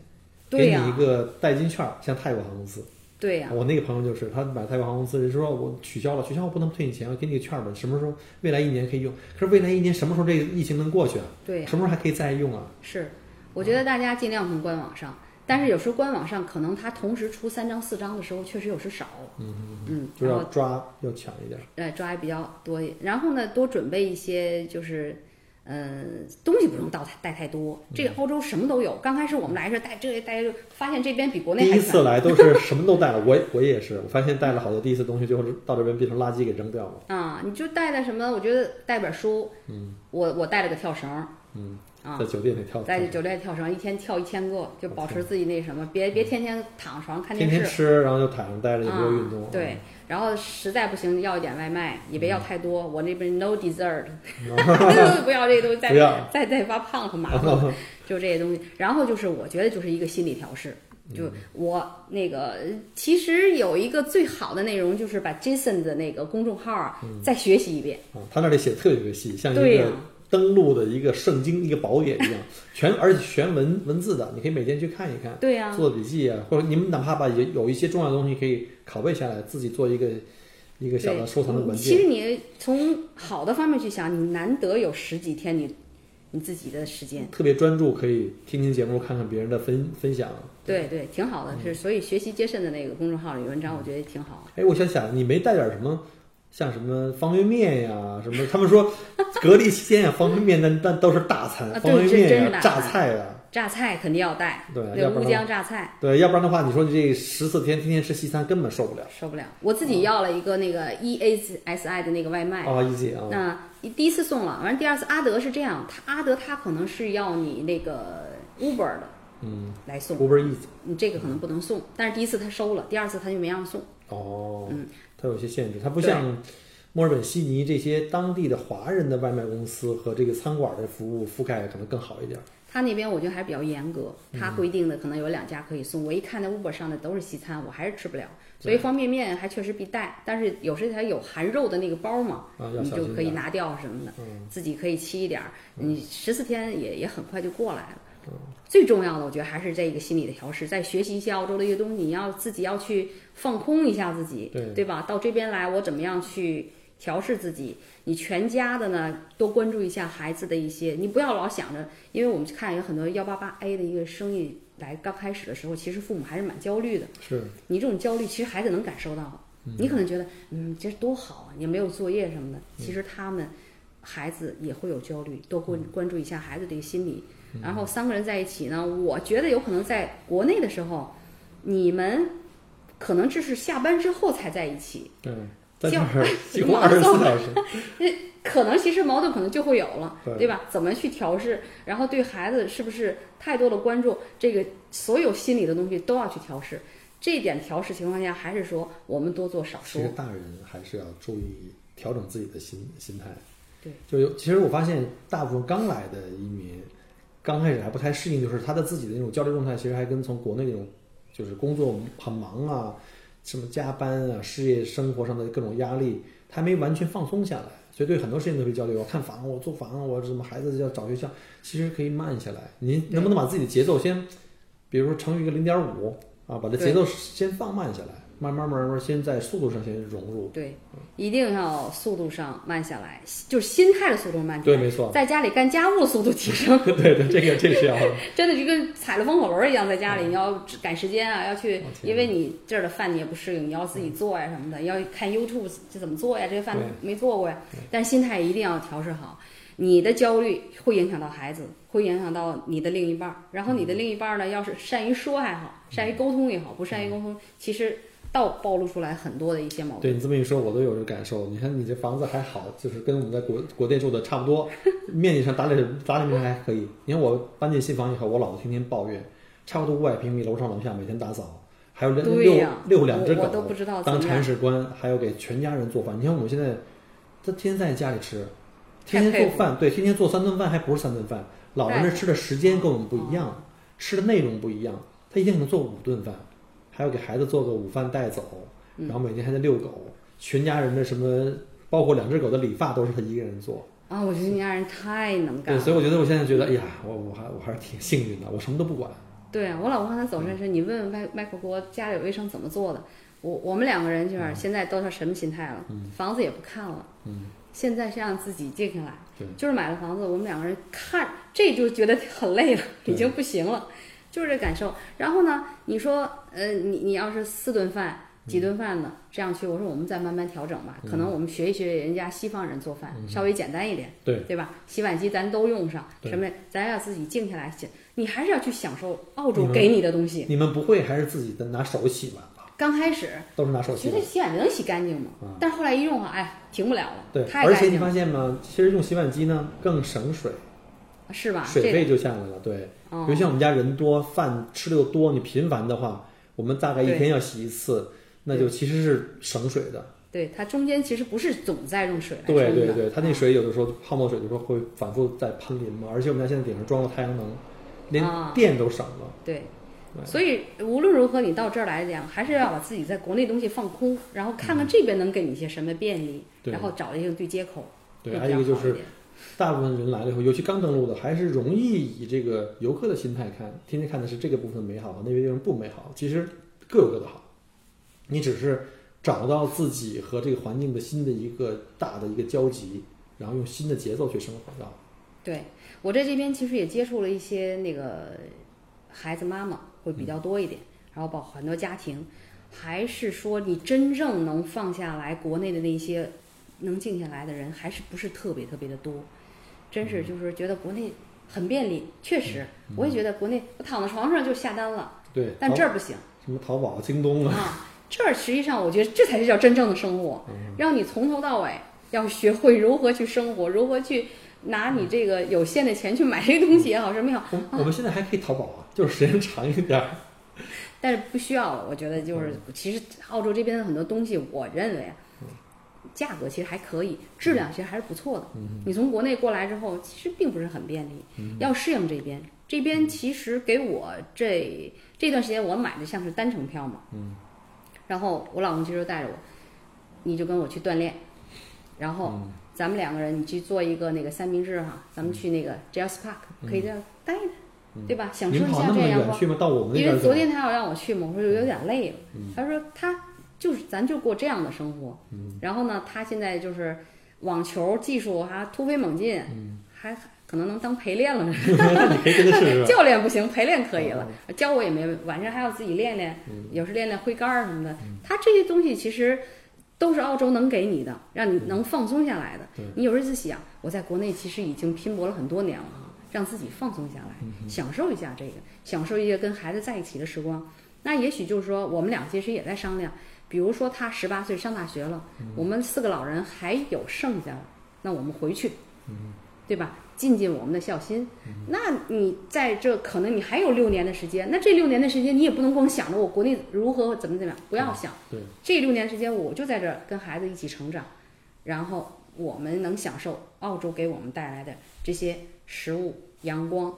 给你一个代金券，像泰国航空公司。对呀，我那个朋友就是他买泰国航空公司，就说我取消了，取消我不能退你钱，我给你个券吧，什么时候未来一年可以用？可是未来一年什么时候这个疫情能过去啊？对，什么时候还可以再用啊？是，我觉得大家尽量从官网上，但是有时候官网上可能它同时出三张四张的时候，确实有时少。嗯嗯，就要抓要抢一点。哎，抓也比较多，然后呢，多准备一些就是。嗯，东西不用带太带太多。这个欧洲什么都有。刚开始我们来时带这带，发现这边比国内第一次来都是什么都带了。我我也是，我发现带了好多第一次东西，最后到这边变成垃圾给扔掉了。啊，你就带的什么？我觉得带本书。嗯。我我带了个跳绳。嗯。啊，在酒店里跳。在酒店跳绳，一天跳一千个，就保持自己那什么，别别天天躺床看电视。天天吃，然后就躺着待着，也没有运动。对。然后实在不行要一点外卖，也别要太多。我那边 no dessert，不要这东西，再再再发胖很麻烦。就这些东西。然后就是我觉得就是一个心理调试。就我那个其实有一个最好的内容，就是把 Jason 的那个公众号啊再学习一遍。他那里写的特别特别细，像一个。登录的一个圣经，一个宝典一样，全而且全文文字的，你可以每天去看一看，对呀，做笔记啊，或者你们哪怕把有有一些重要的东西可以拷贝下来，自己做一个一个小的收藏的文件。其实你从好的方面去想，你难得有十几天你你自己的时间，特别专注，可以听听节目，看看别人的分分享。对对，挺好的，是所以学习接甚的那个公众号里文章，我觉得挺好。哎，我想想，你没带点什么？像什么方便面呀，什么他们说隔离期间呀，方便面那那都是大餐，方便面呀、榨菜呀，榨菜肯定要带，对，乌江榨菜，对，要不然的话，你说你这十四天天天吃西餐，根本受不了，受不了。我自己要了一个那个 E A S I 的那个外卖，啊，E Z 啊，那第一次送了，完第二次阿德是这样，他阿德他可能是要你那个 Uber 的，嗯，来送 Uber E，你这个可能不能送，但是第一次他收了，第二次他就没让送，哦，嗯。它有些限制，它不像墨尔本、悉尼这些当地的华人的外卖公司和这个餐馆的服务覆盖可能更好一点。他那边我觉得还是比较严格，他规定的可能有两家可以送。我一看那 Uber 上的都是西餐，我还是吃不了。所以方便面还确实必带，但是有时它有含肉的那个包嘛，你就可以拿掉什么的，自己可以沏一点儿。你十四天也也很快就过来了。最重要的，我觉得还是这个心理的调试，再学习一些澳洲的一些东西，你要自己要去放空一下自己，对对吧？到这边来，我怎么样去调试自己？你全家的呢，多关注一下孩子的一些，你不要老想着，因为我们看有很多幺八八 A 的一个生意来刚开始的时候，其实父母还是蛮焦虑的。是你这种焦虑，其实孩子能感受到。你可能觉得，嗯，这多好啊，也没有作业什么的。其实他们孩子也会有焦虑，多关关注一下孩子这个心理。然后三个人在一起呢，我觉得有可能在国内的时候，你们可能这是下班之后才在一起，对，在这儿几乎二十四小时，可能其实矛盾可能就会有了，对对吧？怎么去调试？然后对孩子是不是太多的关注？这个所有心理的东西都要去调试。这一点调试情况下，还是说我们多做少说。其实大人还是要注意调整自己的心心态。对，就有其实我发现大部分刚来的移民，刚开始还不太适应，就是他的自己的那种交流状态，其实还跟从国内那种就是工作很忙啊，什么加班啊，事业生活上的各种压力，他还没完全放松下来，所以对很多事情都会焦虑。我。看房，我租房，我什么孩子要找学校，其实可以慢下来。您能不能把自己的节奏先，比如说乘以一个零点五啊，把这节奏先放慢下来，慢慢慢慢先在速度上先融入。对，一定要速度上慢下来，就是心态的速度慢下来对，来。没错。在家里干家务的速度提升，对对，这个这个 是要的。真的就跟踩了风火轮儿一样，在家里你要赶时间啊，要去因为你这儿的饭你也不适应，你要自己做呀什么的，要看 YouTube 这怎么做呀，这个饭没做过呀。但心态一定要调试好，你的焦虑会影响到孩子，会影响到你的另一半儿。然后你的另一半儿呢，要是善于说还好，善于沟通也好，不善于沟通，其实倒暴露出来很多的一些矛盾。对你这么一说，我都有这感受。你看你这房子还好，就是跟我们在国国内住的差不多，面积上打理打理面还可以。你看我搬进新房以后，我老婆天天抱怨，差不多五百平米，楼上楼下每天打扫，还有六六对呀六两只狗我我都不知道当铲屎官，还要给全家人做饭。你看我们现在，他天天在家里吃，天天做饭，对，天天做三顿饭，还不是三顿饭。老人太这吃的时间跟我们不一哦样，吃的内容不一样，他一天可能做五顿饭，还要给孩子做个午饭带走，嗯然后每天还得遛狗，全家人的什么，包括两只狗的理发都是他一个人做。啊，我觉得你家人太能干对，了。所以我觉得我现在觉得，哎呀，我我还我还是挺幸运的，我什么都不管。对啊，我老公刚才走神是，你问问麦麦克锅家里卫生怎么做的？我我们两个人就是现在都是什么心态了？房子也不看了，嗯，现在是让自己静下来，对就是买了房子，我们两个人看，这就觉得很累了，已经不行了，就是这感受。然后呢，你说，呃，你你要是四顿饭。几顿饭呢？这样去，我说我们再慢慢调整吧。可能我们学一学人家西方人做饭，稍微简单一点，对对吧？洗碗机咱都用上，什么？咱要自己静下来，你还是要去享受澳洲给你的东西。你们不会还是自己的拿手洗碗吧？刚开始都是拿手洗碗。觉得洗碗机能洗干净吗？啊但是后来一用啊，哎，停不了了，对，而且你太干净了，发现吗？其实用洗碗机呢更省水，是吧？水费就下来了。对，哦比如像我们家人多，饭吃的又多，你频繁的话，我们大概一天要洗一次，那就其实是省水的。对它中间其实不是总在用水来对对对，它那啊水有的时候泡沫水的时候会反复在喷淋嘛，而且我们家现在顶上装了太阳能，连啊电都省了。对。对所以无论如何，你到这儿来讲，还是要把自己在国内东西放空，然后看看这边能给你一些什么便利，对然后找一个对接口。对，还有一个就是大部分人来了以后，尤其刚登陆的，还是容易以这个游客的心态看，天天看的是这个部分美好，那个地方不美好。其实各有各的好，你只是找到自己和这个环境的新的一个大的一个交集，然后用新的节奏去生活到。对我在这边其实也接触了一些那个孩子妈妈会比较多一点，然后包括很多家庭，还是说你真正能放下来国内的那些能静下来的人，还是不是特别特别的多，真是就是觉得国内很便利，确实，我也觉得国内我躺在床上就下单了，对，但这儿不行什么淘宝、京东啊，啊，这儿实际上我觉得这才是叫真正的生活，让你从头到尾要学会如何去生活，如何去。拿你这个有限的钱去买这个东西也好，什么也好，我我们现在还可以淘宝啊，就是时间长一点儿。但是不需要了。我觉得就是，其实澳洲这边的很多东西，我认为啊，价格其实还可以，质量其实还是不错的。你从国内过来之后，其实并不是很便利，要适应这边。这边其实给我这这段时间，我买的像是单程票嘛，然后我老公其实带着我，你就跟我去锻炼，然后咱们两个人你去做一个那个三明治哈，咱们去那个 Jazz Park 可以这样待着，对吧？享受一下这样光。远去吗？到我们那因为边儿走昨天他要让我去嘛，我说有点累了。他说他就是咱就过这样的生活。然后呢，他现在就是网球技术还突飞猛进，还可能能当陪练了。教练不行，陪练可以了，教我也没问晚上还要自己练练，有时练练挥杆儿什么的。他这些东西其实都是澳洲能给你的，让你能放松下来的。你有日子想，我在国内其实已经拼搏了很多年了啊，让自己放松下来，享受一下这个，享受一些跟孩子在一起的时光。那也许就是说，我们俩其实也在商量，比如说他十八岁上大学了，我们四个老人还有剩下的，那我们回去，对吧？尽尽我们的孝心。那你在这可能你还有六年的时间，那这六年的时间你也不能光想着我国内如何怎么怎么样，不要想。对，这六年时间我就在这儿跟孩子一起成长，然后我们能享受澳洲给我们带来的这些食物、阳光、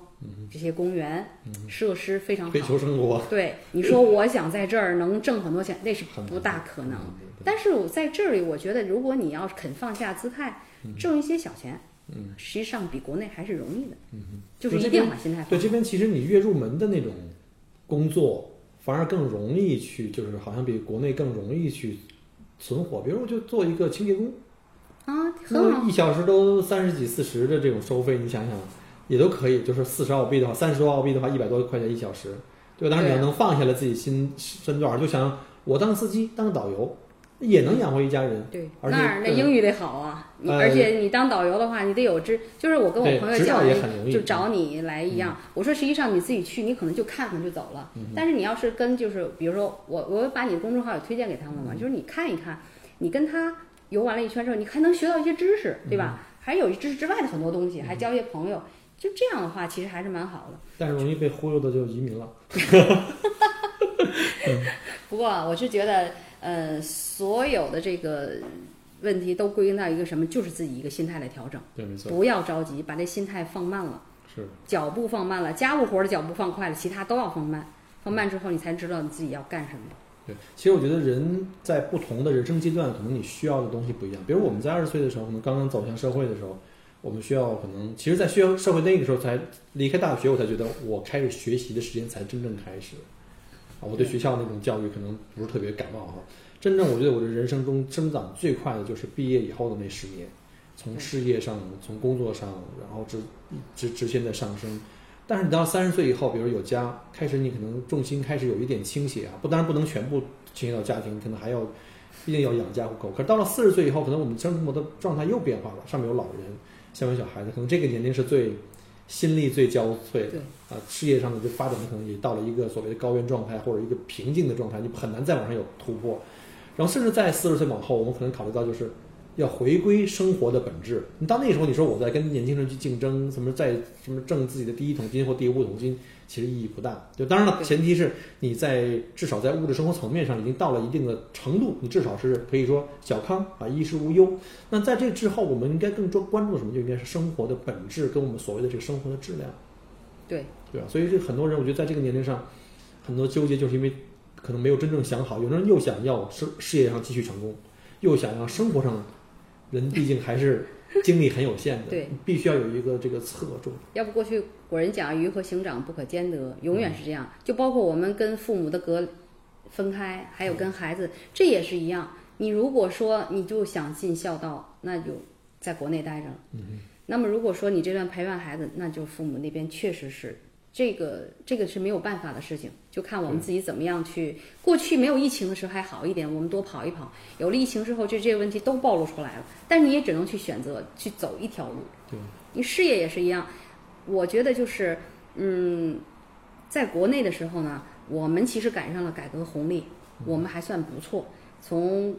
这些公园、设施非常好追。求生活，对，你说我想在这儿能挣很多钱，那是不大可能。嗯但是我在这里，我觉得如果你要肯放下姿态，挣一些小钱，嗯，实际上比国内还是容易的。嗯，就是一定把心态对这边其实你越入门的那种工作，反而更容易去，就是好像比国内更容易去存活。比如我就做一个清洁工，啊，很好。一小时都三十几、四十的这种收费，你想想也都可以。就是四十澳币的话，三十多澳币的话，一百多块钱一小时，对吧？当然你要能放下了自己心身段，就想我当司机、当导游，也能养活一家人。对，而且那儿那英语得好啊，你呃而且你当导游的话，你得有知，就是我跟我朋友讲就找你来一样。我说实际上你自己去，你可能就看看就走了。但是你要是跟就是比如说我我把你的公众号也推荐给他们嘛，就是你看一看，你跟他游玩了一圈之后，你还能学到一些知识，对吧？还有知识之外的很多东西，还交一些朋友，就这样的话，其实还是蛮好的。但是容易被忽悠的就移民了。不过啊我是觉得，呃，所有的这个问题都归因到一个什么，就是自己一个心态的调整，对，没错，不要着急，把这心态放慢了。是脚步放慢了，家务活儿的脚步放快了，其他都要放慢。放慢之后，你才知道你自己要干什么。对。其实我觉得人在不同的人生阶段，可能你需要的东西不一样。比如我们在二十岁的时候，可能刚刚走向社会的时候，我们需要可能，其实，在需要社会那个时候才离开大学，我才觉得我开始学习的时间才真正开始。啊，我对学校那种教育可能不是特别感冒哈。真正我觉得我的人生中增长最快的就是毕业以后的那十年，从事业上，从工作上，然后直直直线在上升。但是你到三十岁以后，比如有家，开始你可能重心开始有一点倾斜啊，不当然不能全部倾斜到家庭，可能还要，毕竟要养家糊口。可是到了四十岁以后，可能我们生活的状态又变化了，上面有老人，下面有小孩子，可能这个年龄是最心力最交瘁的对啊，事业上的就发展可能也到了一个所谓的高原状态或者一个瓶颈的状态，你很难再往上有突破。然后甚至在四十岁往后，我们可能考虑到就是要回归生活的本质。你到那时候，你说我在跟年轻人去竞争，什么在什么挣自己的第一桶金或第五桶金，其实意义不大。就当然了，前提是你在至少在物质生活层面上已经到了一定的程度，你至少是可以说小康啊，衣食无忧。那在这之后，我们应该更多关注什么？就应该是生活的本质跟我们所谓的这个生活的质量。对，对啊？所以这很多人，我觉得在这个年龄上，很多纠结，就是因为可能没有真正想好。有的人又想要事事业上继续成功，又想要生活上，人毕竟还是精力很有限的，对，必须要有一个这个侧重。要不过去古人讲鱼和熊掌不可兼得，永远是这样。就包括我们跟父母的隔分开，还有跟孩子，这也是一样。你如果说你就想尽孝道，那就在国内待着了。嗯那么如果说你这段陪伴孩子，那就父母那边确实是这个这个是没有办法的事情，就看我们自己怎么样去。过去没有疫情的时候还好一点，我们多跑一跑；有了疫情之后，就这些问题都暴露出来了。但是你也只能去选择去走一条路。对，你事业也是一样。我觉得就是，嗯，在国内的时候呢，我们其实赶上了改革红利，我们还算不错。从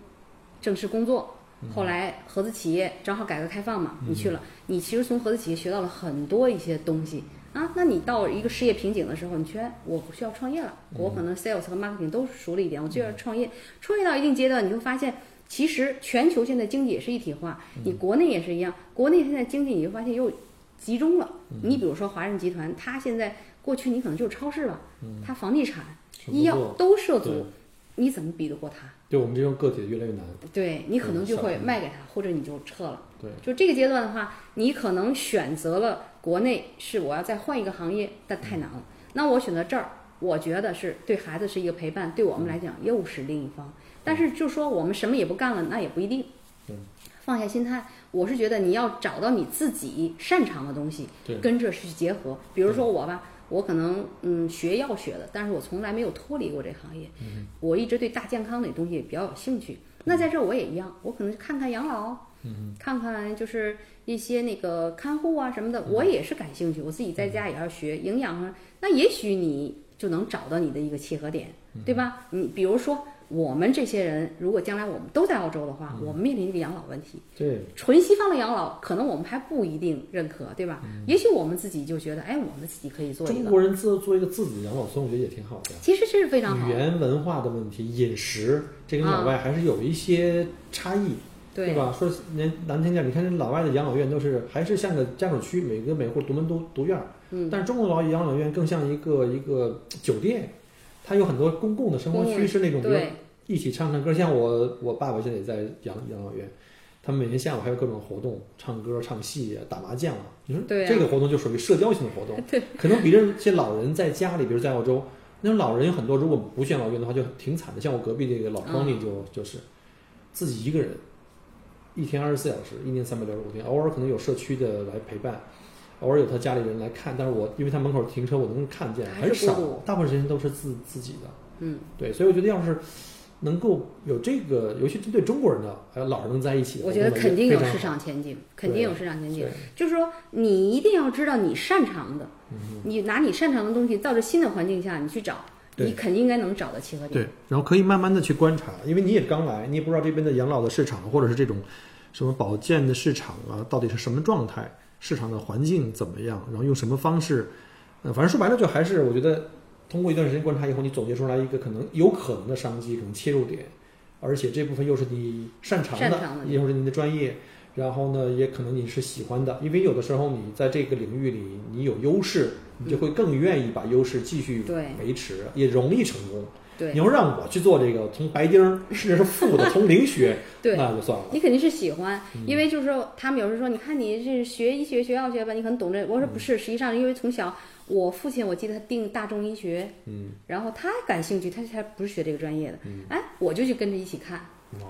正式工作，后来合资企业正好改革开放嘛，你去了，你其实从合资企业学到了很多一些东西啊。那你到一个事业瓶颈的时候，你觉得我需要创业了，我可能 sales 和 marketing 都熟了一点，我就要创业。创业到一定阶段，你会发现。其实全球现在经济也是一体化，你国内也是一样。国内现在经济你会发现又集中了。你比如说华润集团，它现在过去你可能就是超市吧，它房地产、医药都涉足，你怎么比得过它？对我们这种个体越来越难。对你可能就会嗯卖给他，或者你就撤了。对，就这个阶段的话，你可能选择了国内是我要再换一个行业，但太难了。那我选择这儿，我觉得是对孩子是一个陪伴，对我们来讲又是另一方。但是就说我们什么也不干了，那也不一定。嗯，放下心态，我是觉得你要找到你自己擅长的东西，对跟着去结合。比如说我吧，我可能嗯学药学的，但是我从来没有脱离过这行业。嗯我一直对大健康的东西比较有兴趣。那在这儿我也一样，我可能看看养老，嗯看看就是一些那个看护啊什么的，我也是感兴趣。我自己在家也要学营养啊。那也许你就能找到你的一个契合点，对吧？你比如说。我们这些人，如果将来我们都在澳洲的话，我们面临一个养老问题。对，纯西方的养老，可能我们还不一定认可，对吧？也许我们自己就觉得，哎，我们自己可以做一个。中国人自做一个自己的养老村，我觉得也挺好的。其实这是非常好。语言文化的问题，饮食，这跟老外还是有一些差异，对吧？说难难听点，你看这老外的养老院都是还是像个家属区，每个每户独门独独院儿。嗯。但是中国老养老院更像一个一个酒店。它有很多公共的生活区，是那种比如一起唱唱歌，像我我爸爸现在也在养养老院，他们每天下午还有各种活动，唱歌、唱戏、打麻将啊。你说这个活动就属于社交型的活动，可能比这些老人在家里，比如在澳洲，那种老人有很多，如果不去养老院的话，就挺惨的。像我隔壁这个老 Tony 就就是自己一个人，一天二十四小时，一年三百六十五天，偶尔可能有社区的来陪伴。偶尔有他家里人来看，但是我因为他门口停车，我能看见很少，大部分时间都是自自己的。嗯，对，所以我觉得要是能够有这个，尤其针对中国人的，还有老人能在一起，我觉得肯定有市场前景，肯定有市场前景。就是说，你一定要知道你擅长的，你拿你擅长的东西，到这新的环境下你去找，你肯定应该能找到契合点。对，然后可以慢慢的去观察，因为你也刚来，你也不知道这边的养老的市场，或者是这种什么保健的市场啊，到底是什么状态。市场的环境怎么样？然后用什么方式？呃，反正说白了，就还是我觉得，通过一段时间观察以后，你总结出来一个可能有可能的商机，可能切入点，而且这部分又是你擅长的，又是你的专业，然后呢，也可能你是喜欢的，因为有的时候你在这个领域里你有优势，你就会更愿意把优势继续维持，也容易成功。对，你要让我去做这个，从白丁 甚至是负的，从零学，那就算了。你肯定是喜欢，因为就是说，他们有时候说，你看你是学医学、学药学吧，你可能懂这。我说不是，实际上因为从小我父亲，我记得他定大众医学，嗯，然后他感兴趣，他才不是学这个专业的，哎，我就去跟着一起看，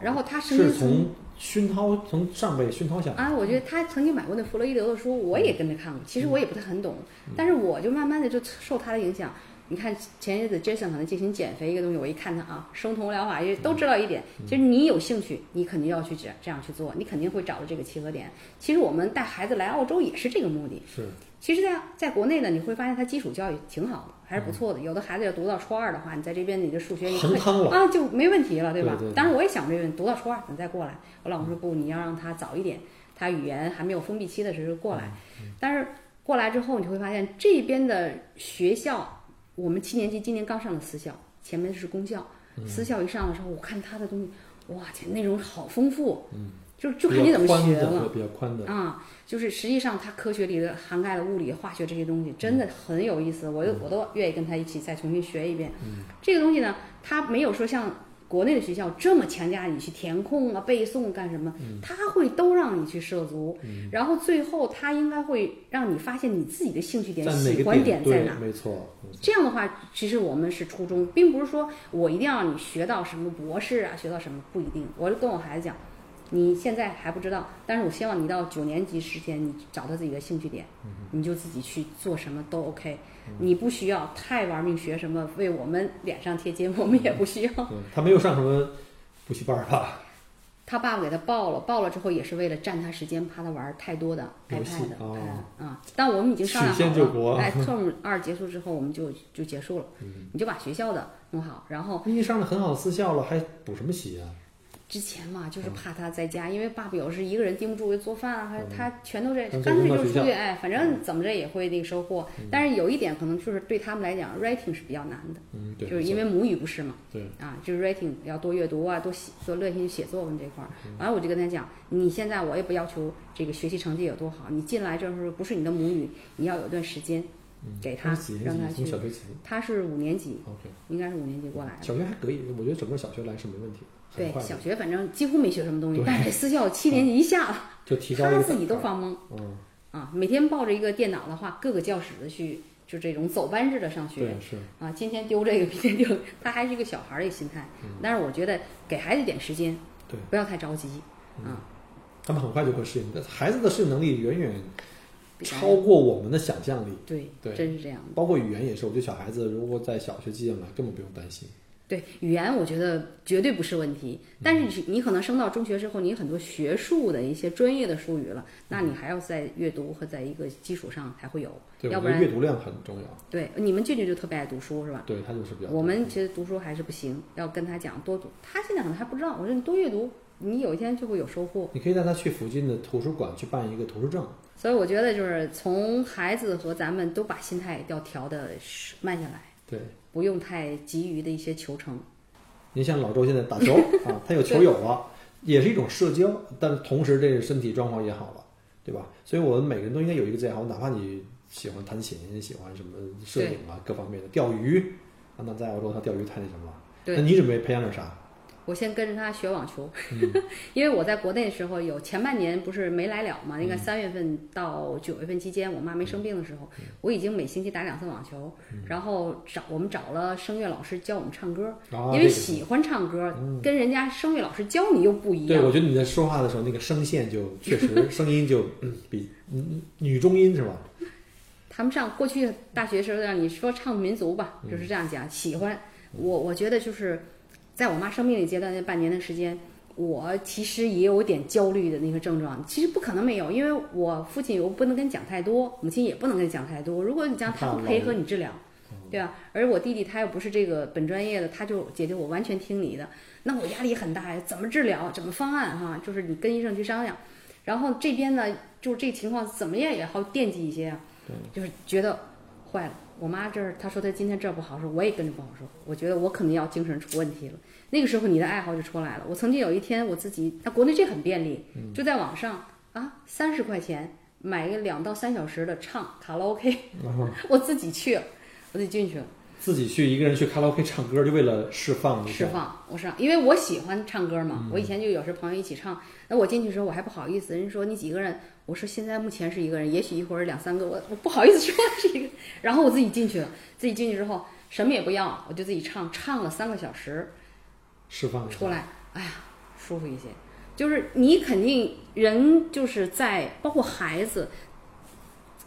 然后他是从熏陶，从上辈熏陶下来。啊，我觉得他曾经买过那弗洛伊德的书，我也跟着看过，其实我也不太很懂，但是我就慢慢的就受他的影响。你看前些日子 Jason 可能进行减肥一个东西，我一看他啊，生酮疗法也都知道一点。其实你有兴趣，你肯定要去这这样去做，你肯定会找到这个契合点。其实我们带孩子来澳洲也是这个目的。是。其实，在在国内呢，你会发现他基础教育挺好的，还是不错的。有的孩子要读到初二的话，你在这边你的数学一会啊就没问题了，对吧？当然我也想这个，读到初二你再过来。我老公说不，你要让他早一点，他语言还没有封闭期的时候过来。但是过来之后，你会发现这边的学校。我们七年级今年刚上的私校，前面是公校。私校一上的时候，我看他的东西，哇天，内容好丰富。嗯，就就看你怎么学了。比较宽的啊，就是实际上它科学里的涵盖了物理、化学这些东西，真的很有意思。我就我都愿意跟他一起再重新学一遍。嗯，这个东西呢，它没有说像。国内的学校这么强加你去填空啊、背诵干什么？他会都让你去涉足，然后最后他应该会让你发现你自己的兴趣点、喜欢点在哪。没错。这样的话，其实我们是初衷，并不是说我一定要你学到什么博士啊，学到什么不一定。我就跟我孩子讲。你现在还不知道，但是我希望你到九年级时间，你找到自己的兴趣点，你就自己去做什么都 OK。你不需要太玩命学什么，为我们脸上贴金，我们也不需要。他没有上什么补习班吧？他爸爸给他报了，报了之后也是为了占他时间，怕他玩太多的 iPad 啊。但我们已经商量好了，哎，Term 二结束之后我们就就结束了。你就把学校的弄好，然后你上了很好的私校了，还补什么习啊？之前嘛，就是怕他在家，因为爸爸有时一个人盯不住做饭啊，还他全都是干脆就出去，哎，反正怎么着也会那个收获。但是有一点可能就是对他们来讲，writing 是比较难的，嗯，对，就是因为母语不是嘛，对，啊，就是 writing 要多阅读啊，多写，多乐心写作文这块儿。完了我就跟他讲，你现在我也不要求这个学习成绩有多好，你进来就是不是你的母语，你要有一段时间给他，让他去。他是五年级，OK，应该是五年级过来的。小学还可以，我觉得整个小学来是没问题。对，小学反正几乎没学什么东西，但是私校七年级一下了，就提高他自己都发懵。嗯，啊，每天抱着一个电脑的话，各个教室的去，就这种走班制的上学。是。啊，今天丢这个，明天丢，他还是一个小孩儿的心态。嗯。但是我觉得给孩子点时间，对，不要太着急。啊。他们很快就会适应，孩子的适应能力远远超过我们的想象力。对对，真是这样。包括语言也是，我觉得小孩子如果在小学阶段来，根本不用担心。对语言，我觉得绝对不是问题。但是你可能升到中学之后，你很多学术的一些专业的术语了，那你还要在阅读和在一个基础上才会有，对，要不然阅读量很重要。对，你们俊俊就特别爱读书是吧？对他就是比较。我们其实读书还是不行，要跟他讲多读。他现在可能还不知道，我说你多阅读，你有一天就会有收获。你可以带他去附近的图书馆去办一个图书证。所以我觉得就是从孩子和咱们都把心态要调的慢下来。对。不用太急于的一些求成。您像老周现在打球 啊，他有球友了，也是一种社交，但同时这个身体状况也好了，对吧？所以我们每个人都应该有一个爱好，哪怕你喜欢弹琴，喜欢什么摄影啊，各方面的钓鱼啊，那在澳洲他钓鱼太那什么了。那你准备培养点啥？我先跟着他学网球，因为我在国内的时候有前半年不是没来了嘛？应该三月份到九月份期间，我妈没生病的时候，我已经每星期打两次网球，然后找我们找了声乐老师教我们唱歌，因为喜欢唱歌，跟人家声乐老师教你又不一样。对，我觉得你在说话的时候那个声线就 确实声音就比女中音是吧？他们上过去大学时候让你说唱民族吧，就是这样讲，喜欢我，我觉得就是。在我妈生病的阶段那半年的时间，我其实也有点焦虑的那个症状。其实不可能没有，因为我父亲又不能跟你讲太多，母亲也不能跟你讲太多。如果你讲他不配合你治疗，对吧？而我弟弟他又不是这个本专业的，他就姐姐我完全听你的，那我压力很大呀。怎么治疗？怎么方案？哈，就是你跟医生去商量。然后这边呢，就是这情况怎么样也好惦记一些啊，就是觉得坏了。我妈这儿，她说她今天这儿不好受，我也跟着不好受。我觉得我可能要精神出问题了。那个时候你的爱好就出来了。我曾经有一天我自己，那国内这很便利，就在网上啊，三十块钱买一个两到三小时的唱卡拉 OK，我自己去了，我自己进去了。自己去一个人去卡拉 OK 唱歌，就为了释放释放，我是因为我喜欢唱歌嘛。我以前就有时朋友一起唱，那我进去的时候我还不好意思，人家说你几个人？我说现在目前是一个人，也许一会儿两三个，我我不好意思说是一个。然后我自己进去了，自己进去之后什么也不要，我就自己唱，唱了三个小时。释放出来，哎呀，舒服一些。就是你肯定人就是在包括孩子，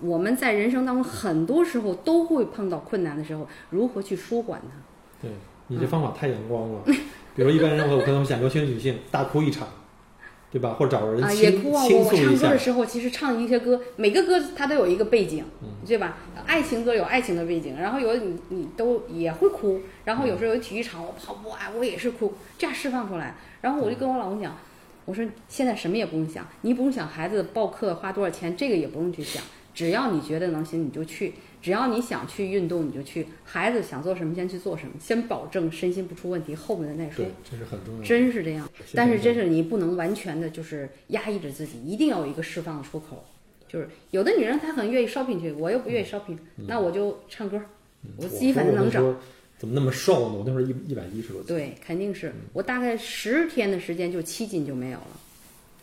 我们在人生当中很多时候都会碰到困难的时候，如何去舒缓它？对你这方法太阳光了。比如一般人我可能想，尤其是女性，大哭一场。对吧？或者找人啊，也哭啊！我我唱歌的时候，其实唱一些歌，每个歌它都有一个背景，对吧？爱情歌有爱情的背景，然后有你你都也会哭，然后有时候有体育场我跑步啊，我也是哭，这样释放出来。然后我就跟我老公讲，我说现在什么也不用想，你不用想孩子报课花多少钱，这个也不用去想，只要你觉得能行，你就去。只要你想去运动，你就去。孩子想做什么，先去做什么，先保证身心不出问题，后面的再说。这是很重要。真是这样，但是真是你不能完全的就是压抑着自己，一定要有一个释放的出口。就是有的女人她很愿意 shopping 去，我又不愿意 shopping，那我就唱歌。我自己反正能整。怎么那么瘦呢？我那时候一一百一十多斤。对，肯定是我大概十天的时间就七斤就没有了。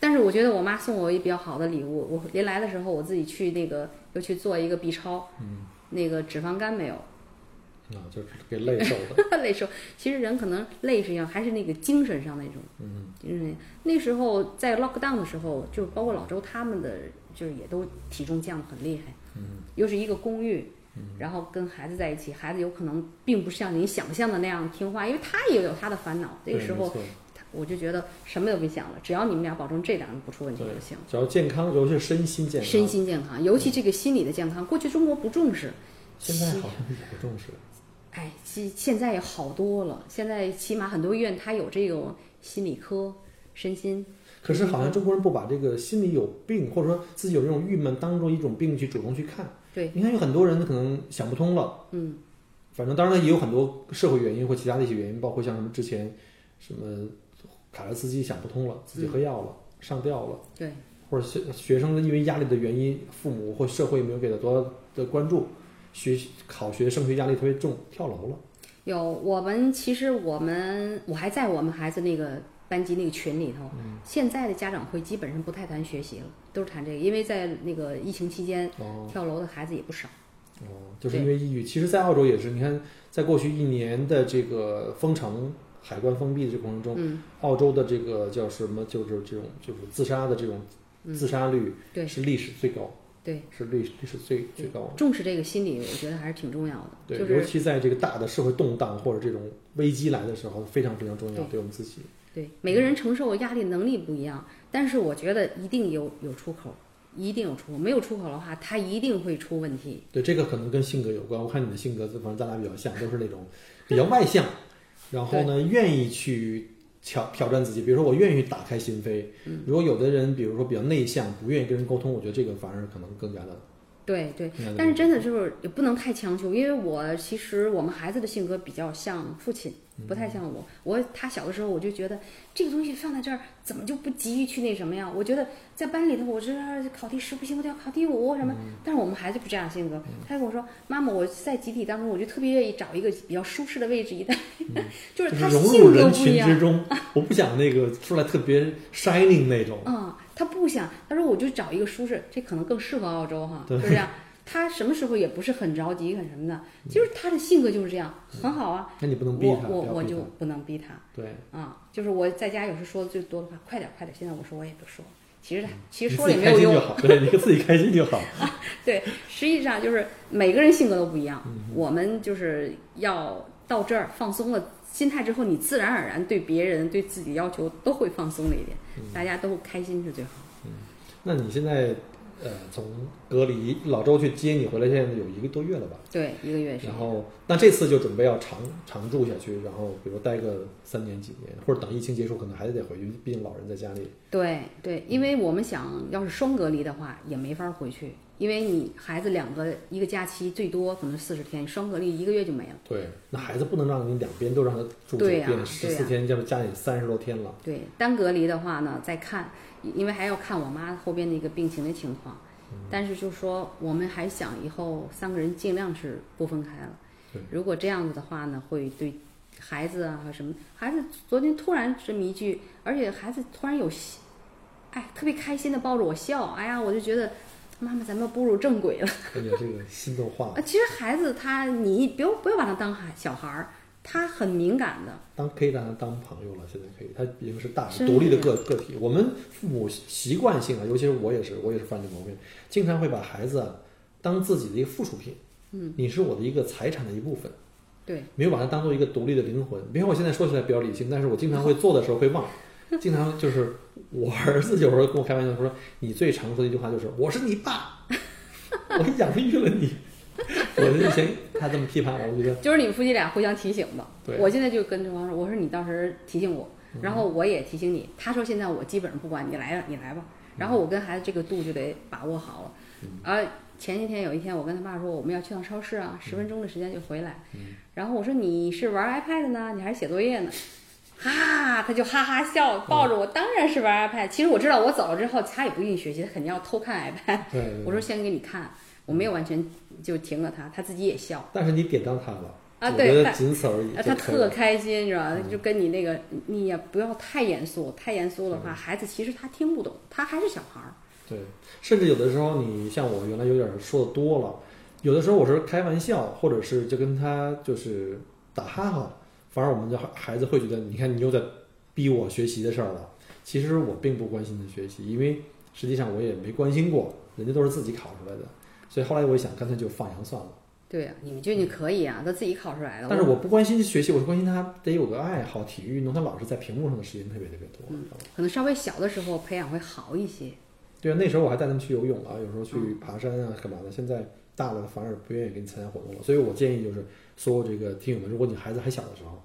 但是我觉得我妈送我一比较好的礼物，我临来的时候我自己去那个。又去做一个 B 超，嗯，那个脂肪肝没有，啊，就是给累瘦了。累瘦，其实人可能累是一样，还是那个精神上那种，嗯，精神。那时候在 lock down 的时候，就包括老周他们的，就是也都体重降得很厉害，嗯，又是一个公寓，然后跟孩子在一起，孩子有可能并不像你想象的那样听话，因为他也有他的烦恼。这个时候。我就觉得什么都不想了，只要你们俩保证这两个不出问题就行。只要健康，尤其是身心健康。身心健康，尤其这个心理的健康，过去中国不重视，现在好像也不重视。哎，现现在也好多了。现在起码很多医院它有这种心理科，身心。可是好像中国人不把这个心理有病，或者说自己有这种郁闷当做一种病去主动去看。对，你看有很多人可能想不通了。嗯。反正当然也有很多社会原因或其他的一些原因，包括像什么之前什么。卡车司机想不通了，自己喝药了，上吊了。对，或者学学生因为压力的原因，父母或社会没有给他多少的关注，学考学升学压力特别重，跳楼了。有，我们其实我们我还在我们孩子那个班级那个群里头。嗯。现在的家长会基本上不太谈学习了，都是谈这个，因为在那个疫情期间，跳楼的孩子也不少。哦，就是因为抑郁。其实，在澳洲也是，你看，在过去一年的这个封城。海关封闭的这个过程中，澳洲的这个叫什么？就是这种就是自杀的这种自杀率，对，是历史最高。对，是历历史最最高的。重视这个心理，我觉得还是挺重要的。对，就是尤其在这个大的社会动荡或者这种危机来的时候，非常非常重要，对对我们自己。对每个人承受压力能力不一样，但是我觉得一定有有出口，一定有出口。没有出口的话，它一定会出问题。对，这个可能跟性格有关。我看你的性格，反正咱俩比较像，都是那种比较外向，然后呢，愿意去挑挑战自己。比如说，我愿意打开心扉。嗯如果有的人，比如说比较内向，不愿意跟人沟通，我觉得这个反而可能更加的。对对，但是真的就是也不能太强求，因为我其实我们孩子的性格比较像父亲，不太像我。我他小的时候我就觉得这个东西放在这儿，怎么就不急于去那什么呀？我觉得在班里头，我这考第十不行，我得要考第五什么。但是我们孩子不这样性格，他跟我说：“妈妈，我在集体当中，我就特别愿意找一个比较舒适的位置，一待，就是他融性格入人群不一样之。中，我不想那个出来特别 shining 那种。啊、他不想，他说我就找一个舒适，这可能更适合澳洲哈，对就这样。他什么时候也不是很着急，很什么的，就是他的性格就是这样，很好啊。那你不能逼他，我我我就不能逼他对，啊，就是我在家有时说的最多的话，快点快点。现在我说我也不说，其实他其实说了也没有用。对，你自己开心就好。对，实际上就是每个人性格都不一样，嗯我们就是要到这儿放松了心态之后，你自然而然对别人对自己要求都会放松了一点，嗯大家都开心是最好。嗯那你现在呃从隔离老周去接你回来，现在有一个多月了吧？对，一个月是然。后，那这次就准备要长长住下去，然后比如待个三年几年，或者等疫情结束，可能还是得回去，毕竟老人在家里。对对，因为我们想要是双隔离的话，也没法回去，因为你孩子两个一个假期最多可能四十天，双隔离一个月就没了。对，那孩子不能让你两边都让他住酒对呀店十四天，要不家里三十多天了。对，单隔离的话呢，再看，因为还要看我妈后边那个病情的情况。但是就说我们还想以后三个人尽量是不分开了。如果这样子的话呢，会对孩子啊和什么，孩子昨天突然这么一句，而且孩子突然有笑，哎，特别开心的抱着我笑，哎呀，我就觉得妈妈咱们步入正轨了。感觉这个心都化了，啊，其实孩子他，你不要不要把他当孩小孩儿，他很敏感的。当可以让他当朋友了，现在可以，他已经是大是独立的个个体。我们父母习惯性啊，尤其是我也是，我也是犯这毛病，经常会把孩子啊当自己的一个附属品。嗯，你是我的一个财产的一部分。对，没有把它当做一个独立的灵魂。比如我现在说起来比较理性，但是我经常会做的时候会忘，经常就是我儿子有时候跟我开玩笑说，你最常说的一句话就是我是你爸，我养育了你。我以前他这么批判我，我觉得就是你们夫妻俩互相提醒吧。对我现在就跟对方说，我说你到时候提醒我，然后我也提醒你。他说现在我基本上不管你来了，你来吧。然后我跟孩子这个度就得把握好了。而前几天有一天，我跟他爸说我们要去趟超市啊，十分钟的时间就回来。然后我说你是玩 iPad 呢，你还是写作业呢？哈，他就哈哈笑，抱着我，当然是玩 iPad。其实我知道我走了之后，他也不愿意学习，他肯定要偷看 iPad。对对我说先给你看，我没有完全就停了他，他自己也笑。但是你点到他了，啊对仅此而已。啊，他特开心，是吧？就跟你那个，你也不要太严肃，太严肃的话，孩子其实他听不懂，他还是小孩儿。对，甚至有的时候你像我原来有点说的多了，有的时候我是开玩笑，或者是就跟他就是打哈哈，反而我们的孩子会觉得，你看你又在逼我学习的事儿了。其实我并不关心他学习，因为实际上我也没关心过，人家都是自己考出来的。所以后来我一想，干脆就放羊算了。对呀、你们觉得你可以啊，他自己考出来了。但是我不关心学习，我是关心他得有个爱好，体育运动。他老是在屏幕上的时间特别特别多。嗯可能稍微小的时候培养会好一些。对啊，那时候我还带他们去游泳啊，有时候去爬山啊，干嘛的。现在大了，反而不愿意跟你参加活动了。所以我建议就是，所有这个听友们，如果你孩子还小的时候，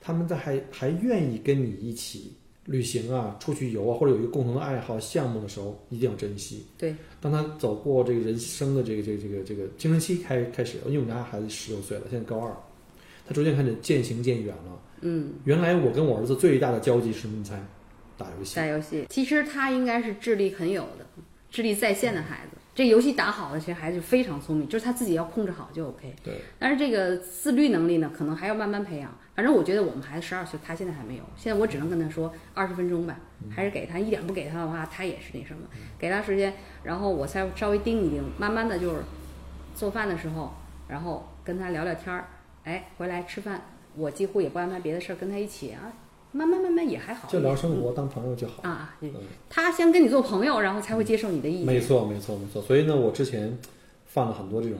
他们在还还愿意跟你一起旅行啊、出去游啊，或者有一个共同的爱好项目的时候，一定要珍惜。对，当他走过这个人生的这个这个这个这个青春期开开始，因为我们家孩子十六岁了，现在高二，他逐渐开始渐行渐远了。嗯，原来我跟我儿子最大的交集是什么？你猜？打游戏。打游戏，其实他应该是智力很有的，智力在线的孩子。这游戏打好了，其实孩子非常聪明，就是他自己要控制好就 OK。对，但是这个自律能力呢，可能还要慢慢培养。反正我觉得我们孩子十二岁，他现在还没有。现在我只能跟他说二十分钟吧，还是给他一点不给他的话，他也是那什么，给他时间，然后我才稍微盯一盯，慢慢的就是做饭的时候，然后跟他聊聊天儿，哎，回来吃饭，我几乎也不安排别的事儿，跟他一起啊，慢慢慢慢也还好。就聊生活，当朋友就好。啊，对，他先跟你做朋友，然后才会接受你的意见。没错，没错，没错。所以呢，我之前犯了很多这种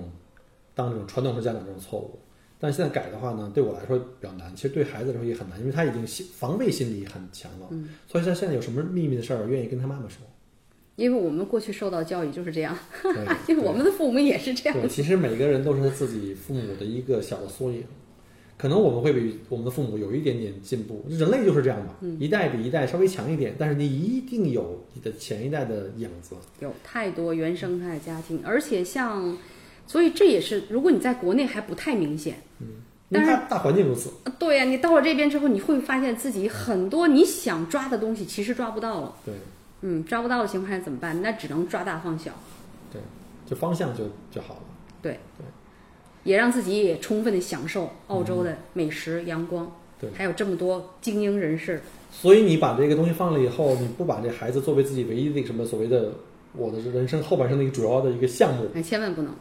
当这种传统式家长这种错误，但现在改的话呢，对我来说比较难，其实对孩子来说也很难，因为他已经心防备心理很强了。嗯所以他现在有什么秘密的事儿，愿意跟他妈妈说。因为我们过去受到教育就是这样，对因为我们的父母也是这样。对，其实每个人都是他自己父母的一个小的缩影。可能我们会比我们的父母有一点点进步，人类就是这样吧，嗯一代比一代稍微强一点，但是你一定有你的前一代的影子。有太多原生态家庭，而且像，所以这也是如果你在国内还不太明显，嗯但是大大环境如此，呃对呀、你到了这边之后，你会发现自己很多你想抓的东西其实抓不到了。对嗯，抓不到的情况下怎么办？那只能抓大放小，对，就方向就就好了。对对，也让自己也充分的享受澳洲的美食、阳光，对还有这么多精英人士，所以你把这个东西放了以后，你不把这孩子作为自己唯一的一个什么所谓的我的人生后半生的一个主要的一个项目，哎，千万不能。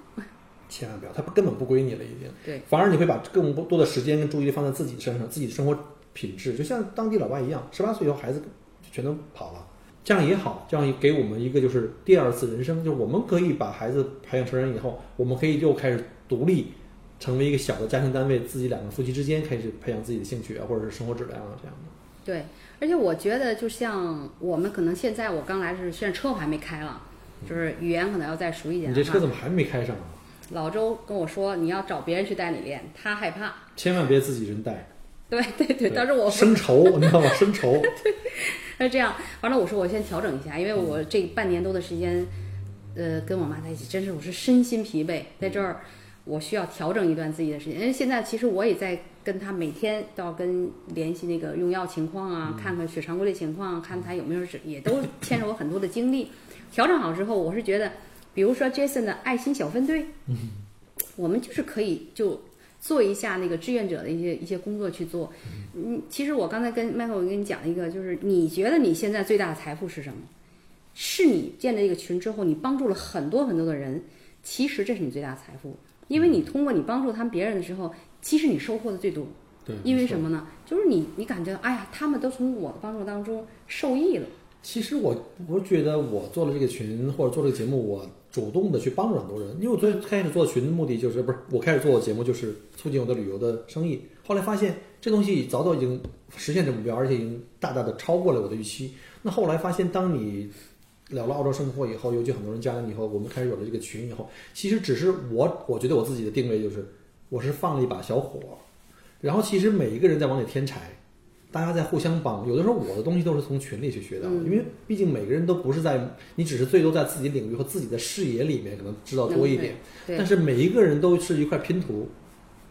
千万不要，它根本不归你了，已经。对，反而你会把更多的时间跟注意力放在自己身上，自己的生活品质，就像当地老外一样，十八岁以后孩子就全都跑了，这样也好，这样给我们一个就是第二次人生，就是我们可以把孩子培养成人以后，我们可以又开始独立，成为一个小的家庭单位，自己两个夫妻之间开始培养自己的兴趣啊，或者是生活质量啊这样的。对，而且我觉得，就像我们可能现在我刚来是，现在车我还没开了，就是语言可能要再熟一点。你这车怎么还没开上啊？老周跟我说，你要找别人去带你练，他害怕。千万别自己人带，对 对对，当时我生愁，你知道吗？生愁。他是这样，完了我说我先调整一下，因为我这半年多的时间，呃，跟我妈在一起，真是我是身心疲惫，在这儿我需要调整一段自己的时间。因为现在其实我也在跟他每天都要跟联系那个用药情况啊，看看血常规的情况，看他有没有是也都牵扯我很多的精力。调整好之后，我是觉得，比如说 Jason 的爱心小分队，嗯我们就是可以就做一下那个志愿者的一些一些工作去做。嗯，其实我刚才跟 Michael 我跟你讲一个，就是你觉得你现在最大的财富是什么？是你建了一个群之后，你帮助了很多很多的人，其实这是你最大的财富，因为你通过你帮助他们别人的时候，其实你收获的最多。对，因为什么呢？就是你你感觉，哎呀，他们都从我的帮助当中受益了。其实我我觉得我做了这个群或者做这个节目，我主动的去帮助很多人，因为我最开始做群的目的就是不是我开始做节目就是促进我的旅游的生意，后来发现这东西早早已经实现这目标，而且已经大大的超过了我的预期。那后来发现，当你聊了澳洲生活以后，尤其很多人加了你以后，我们开始有了这个群以后，其实只是我我觉得我自己的定位就是我是放了一把小火，然后其实每一个人在往里添柴。大家在互相帮，有的时候我的东西都是从群里去学到的，因为毕竟每个人都不是在，你只是最多在自己领域和自己的视野里面可能知道多一点，对但是每一个人都是一块拼图，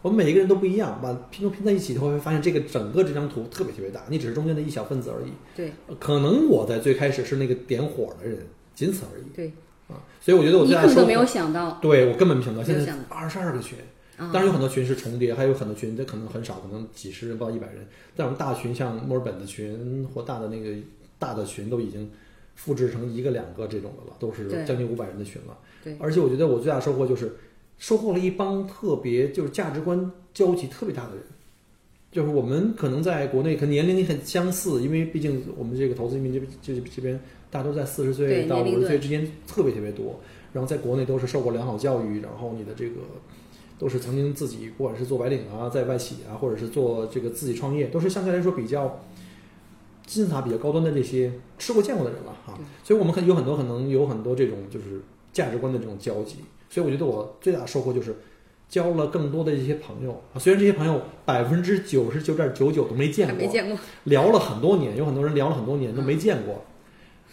我们每一个人都不一样，把拼图拼在一起以后，会发现这个整个这张图特别特别大，你只是中间的一小分子而已。对可能我在最开始是那个点火的人，仅此而已对，啊。所以我觉得我大的收获，根本都没有想到，对我根本没想到，现在二十二个群。啊当然有很多群是重叠，还有很多群这可能很少，可能几十人不到一百人。但我们大群像墨尔本的群或大的那个大的群都已经复制成一个两个这种的了，都是将近五百人的群了。对而且我觉得我最大的收获就是收获了一帮特别就是价值观交集特别大的人。就是我们可能在国内可能年龄很相似，因为毕竟我们这个投资移民这边这这边大家都在四十岁到五十岁之间特别特别多。然后在国内都是受过良好教育，然后你的这个都是曾经自己不管是做白领啊，在外企啊，或者是做这个自己创业，都是相对来说比较金字塔比较高端的这些吃过见过的人了哈。所以我们很有很多可能有很多这种就是价值观的这种交集。所以我觉得我最大的收获就是交了更多的一些朋友啊，虽然这些朋友百分之九十九点九九都没见过，没见过。聊了很多年，有很多人聊了很多年都没见过。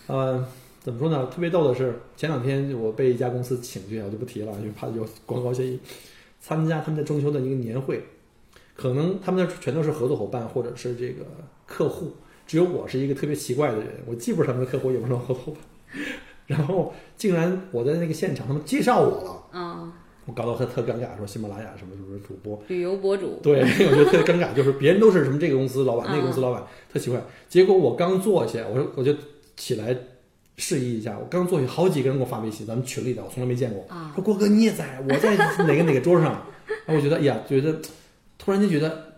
呃，怎么说呢？特别逗的是，前两天我被一家公司请去，我就不提了，因为怕有广告协议。参加他们的中秋的一个年会，可能他们那全都是合作伙伴或者是这个客户，只有我是一个特别奇怪的人，我既不是他们的客户，也不是合作伙伴。然后竟然我在那个现场，他们介绍我了，啊，我搞得特特尴尬，说喜马拉雅什么什么主播，旅游博主，对，我觉得特别尴尬，就是别人都是什么这个公司老板，那个公司老板，特奇怪。结果我刚坐下，我说我就起来示意一下，我刚坐下，好几个人给我发微信，咱们群里的，我从来没见过。啊说郭哥你也在，我在 哪个哪个桌上。然后我觉得，哎呀，觉得突然间觉得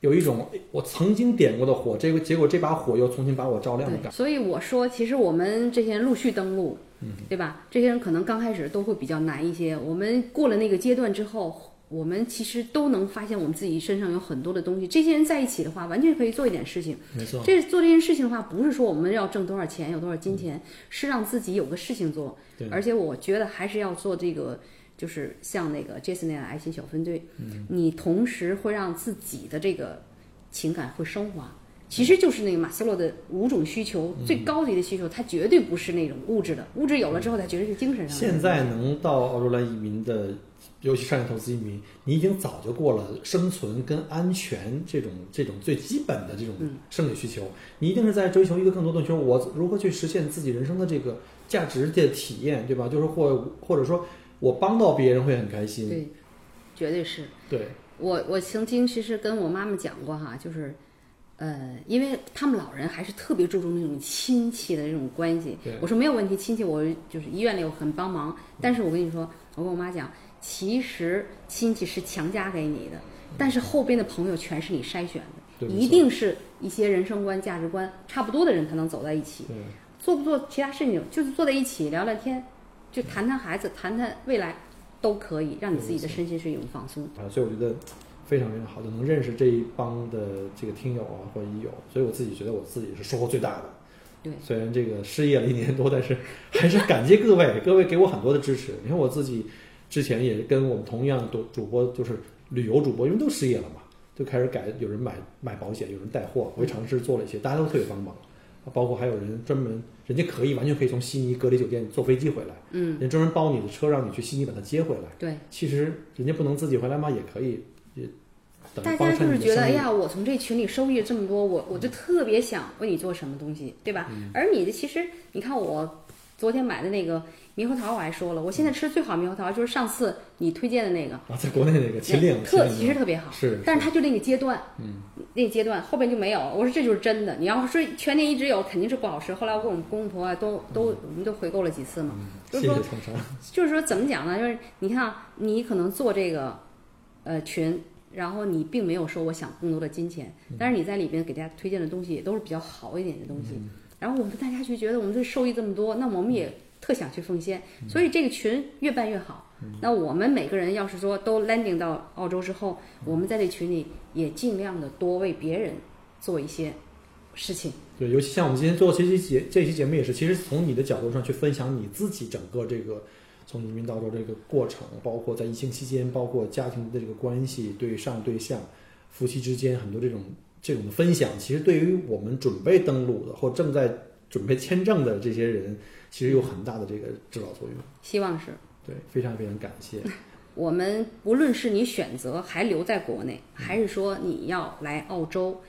有一种我曾经点过的火，这个结果这把火又重新把我照亮的感觉。所以我说，其实我们这些人陆续登陆，嗯，对吧？这些人可能刚开始都会比较难一些，我们过了那个阶段之后。我们其实都能发现我们自己身上有很多的东西。这些人在一起的话，完全可以做一点事情。没错，这做这件事情的话，不是说我们要挣多少钱，有多少金钱，是让自己有个事情做。对。而且我觉得还是要做这个，就是像那个 Jason 那样爱心小分队。嗯。你同时会让自己的这个情感会升华。其实就是那个马斯洛的五种需求最高级的需求，它绝对不是那种物质的。物质有了之后，它绝对是精神上的。现在能到澳洲来移民的。尤其商业投资移民，你已经早就过了生存跟安全这种这种最基本的这种生理需求，你一定是在追求一个更多的，就是我如何去实现自己人生的这个价值的体验，对吧？就是或或者说我帮到别人会很开心，对，绝对是。对，我我曾经其实跟我妈妈讲过哈，就是，呃，因为他们老人还是特别注重那种亲戚的这种关系。我说没有问题，亲戚我就是医院里我很帮忙，但是我跟你说，我跟我妈讲。其实亲戚是强加给你的，但是后边的朋友全是你筛选的，一定是一些人生观、价值观差不多的人才能走在一起。做不做其他事情，就是坐在一起聊聊天，就谈谈孩子，谈谈未来，都可以让你自己的身心是一种放松。啊，所以我觉得非常非常好，就能认识这一帮的这个听友啊或者益友，所以我自己觉得我自己是收获最大的。对，虽然这个失业了一年多，但是还是感谢各位，各位给我很多的支持。你看我自己。之前也跟我们同样的主播，就是旅游主播，因为都失业了嘛，就开始改，有人买买保险，有人带货，我也尝试做了一些，大家都特别帮忙，包括还有人专门，人家可以完全可以从悉尼隔离酒店坐飞机回来，嗯，人专门包你的车，让你去悉尼把他接回来，对，其实人家不能自己回来嘛，也可以，也大家就是觉得，哎呀，我从这群里收益这么多，我我就特别想为你做什么东西，对吧？而你的其实，你看我昨天买的那个。猕猴桃我还说了，我现在吃最好猕猴桃就是上次你推荐的那个啊，在国内那个秦岭，特其实特别好，是，但是它就那个阶段，嗯，那个阶段后边就没有。我说这就是真的，你要说全年一直有，肯定是不好吃。后来我跟我们公公婆婆都都我们都回购了几次嘛，就是说 就是说怎么讲呢？就是你看你可能做这个呃群，然后你并没有说我想更多的金钱，但是你在里边给大家推荐的东西也都是比较好一点的东西，然后我们大家就觉得我们这受益这么多，那我们也。特想去奉献，所以这个群越办越好。那我们每个人要是说都 landing 到澳洲之后，我们在这群里也尽量的多为别人做一些事情。对，尤其像我们今天做这期节这期节目也是，其实从你的角度上去分享你自己整个这个从移民到澳洲这个过程，包括在疫情期间，包括家庭的这个关系，对上对下、夫妻之间很多这种这种分享，其实对于我们准备登陆的或正在准备签证的这些人。其实有很大的这个指导作用，希望是对，非常非常感谢。我们不论是你选择还留在国内，还是说你要来澳洲，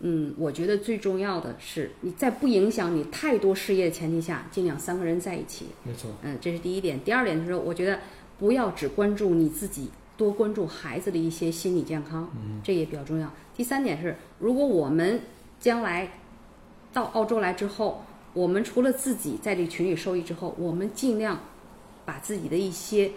嗯，我觉得最重要的是你在不影响你太多事业的前提下，尽量三个人在一起。没错，嗯，这是第一点。第二点就是，我觉得不要只关注你自己，多关注孩子的一些心理健康，这也比较重要。第三点是，如果我们将来到澳洲来之后，我们除了自己在这群里受益之后，我们尽量把自己的一些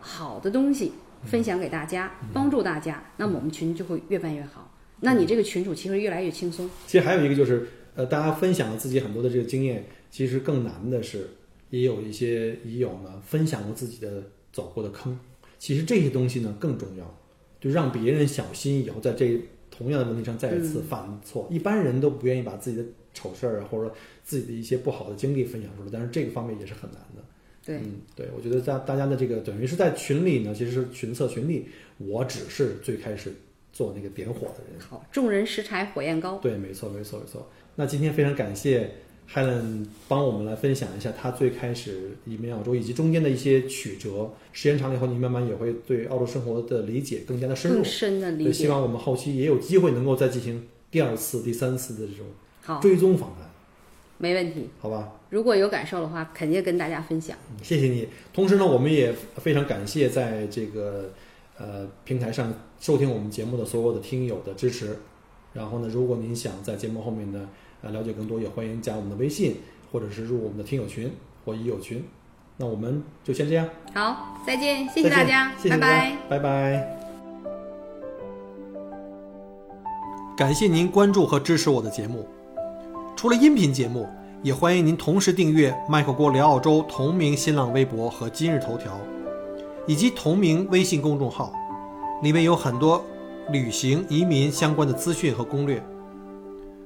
好的东西分享给大家，帮助大家，那么我们群就会越办越好。那你这个群主其实越来越轻松。其实还有一个就是，呃，大家分享了自己很多的这个经验，其实更难的是，也有一些已友呢分享过自己的走过的坑。其实这些东西呢更重要，就让别人小心以后在这同样的问题上再一次犯错。一般人都不愿意把自己的丑事儿啊，或者说自己的一些不好的经历分享出来，但是这个方面也是很难的。对，嗯，对，我觉得在大家的这个等于是在群里呢，其实是群策群力，我只是最开始做那个点火的人。好，众人拾柴火焰高。对，没错，没错，没错。那今天非常感谢 Helen 帮我们来分享一下他最开始移民澳洲以及中间的一些曲折。时间长了以后，你慢慢也会对澳洲生活的理解更加的深入。更深的理解。希望我们后期也有机会能够再进行第二次、第三次的这种追踪访谈。没问题，好吧。如果有感受的话，肯定跟大家分享。谢谢你。同时呢，我们也非常感谢在这个呃平台上收听我们节目的所有的听友的支持。然后呢，如果您想在节目后面呢呃了解更多，也欢迎加我们的微信，或者是入我们的听友群或已友群。那我们就先这样。好，再见，谢谢大家，拜拜，拜拜。感谢您关注和支持我的节目。除了音频节目，也欢迎您同时订阅“麦克郭聊澳洲”同名新浪微博和今日头条，以及同名微信公众号，里面有很多旅行、移民相关的资讯和攻略。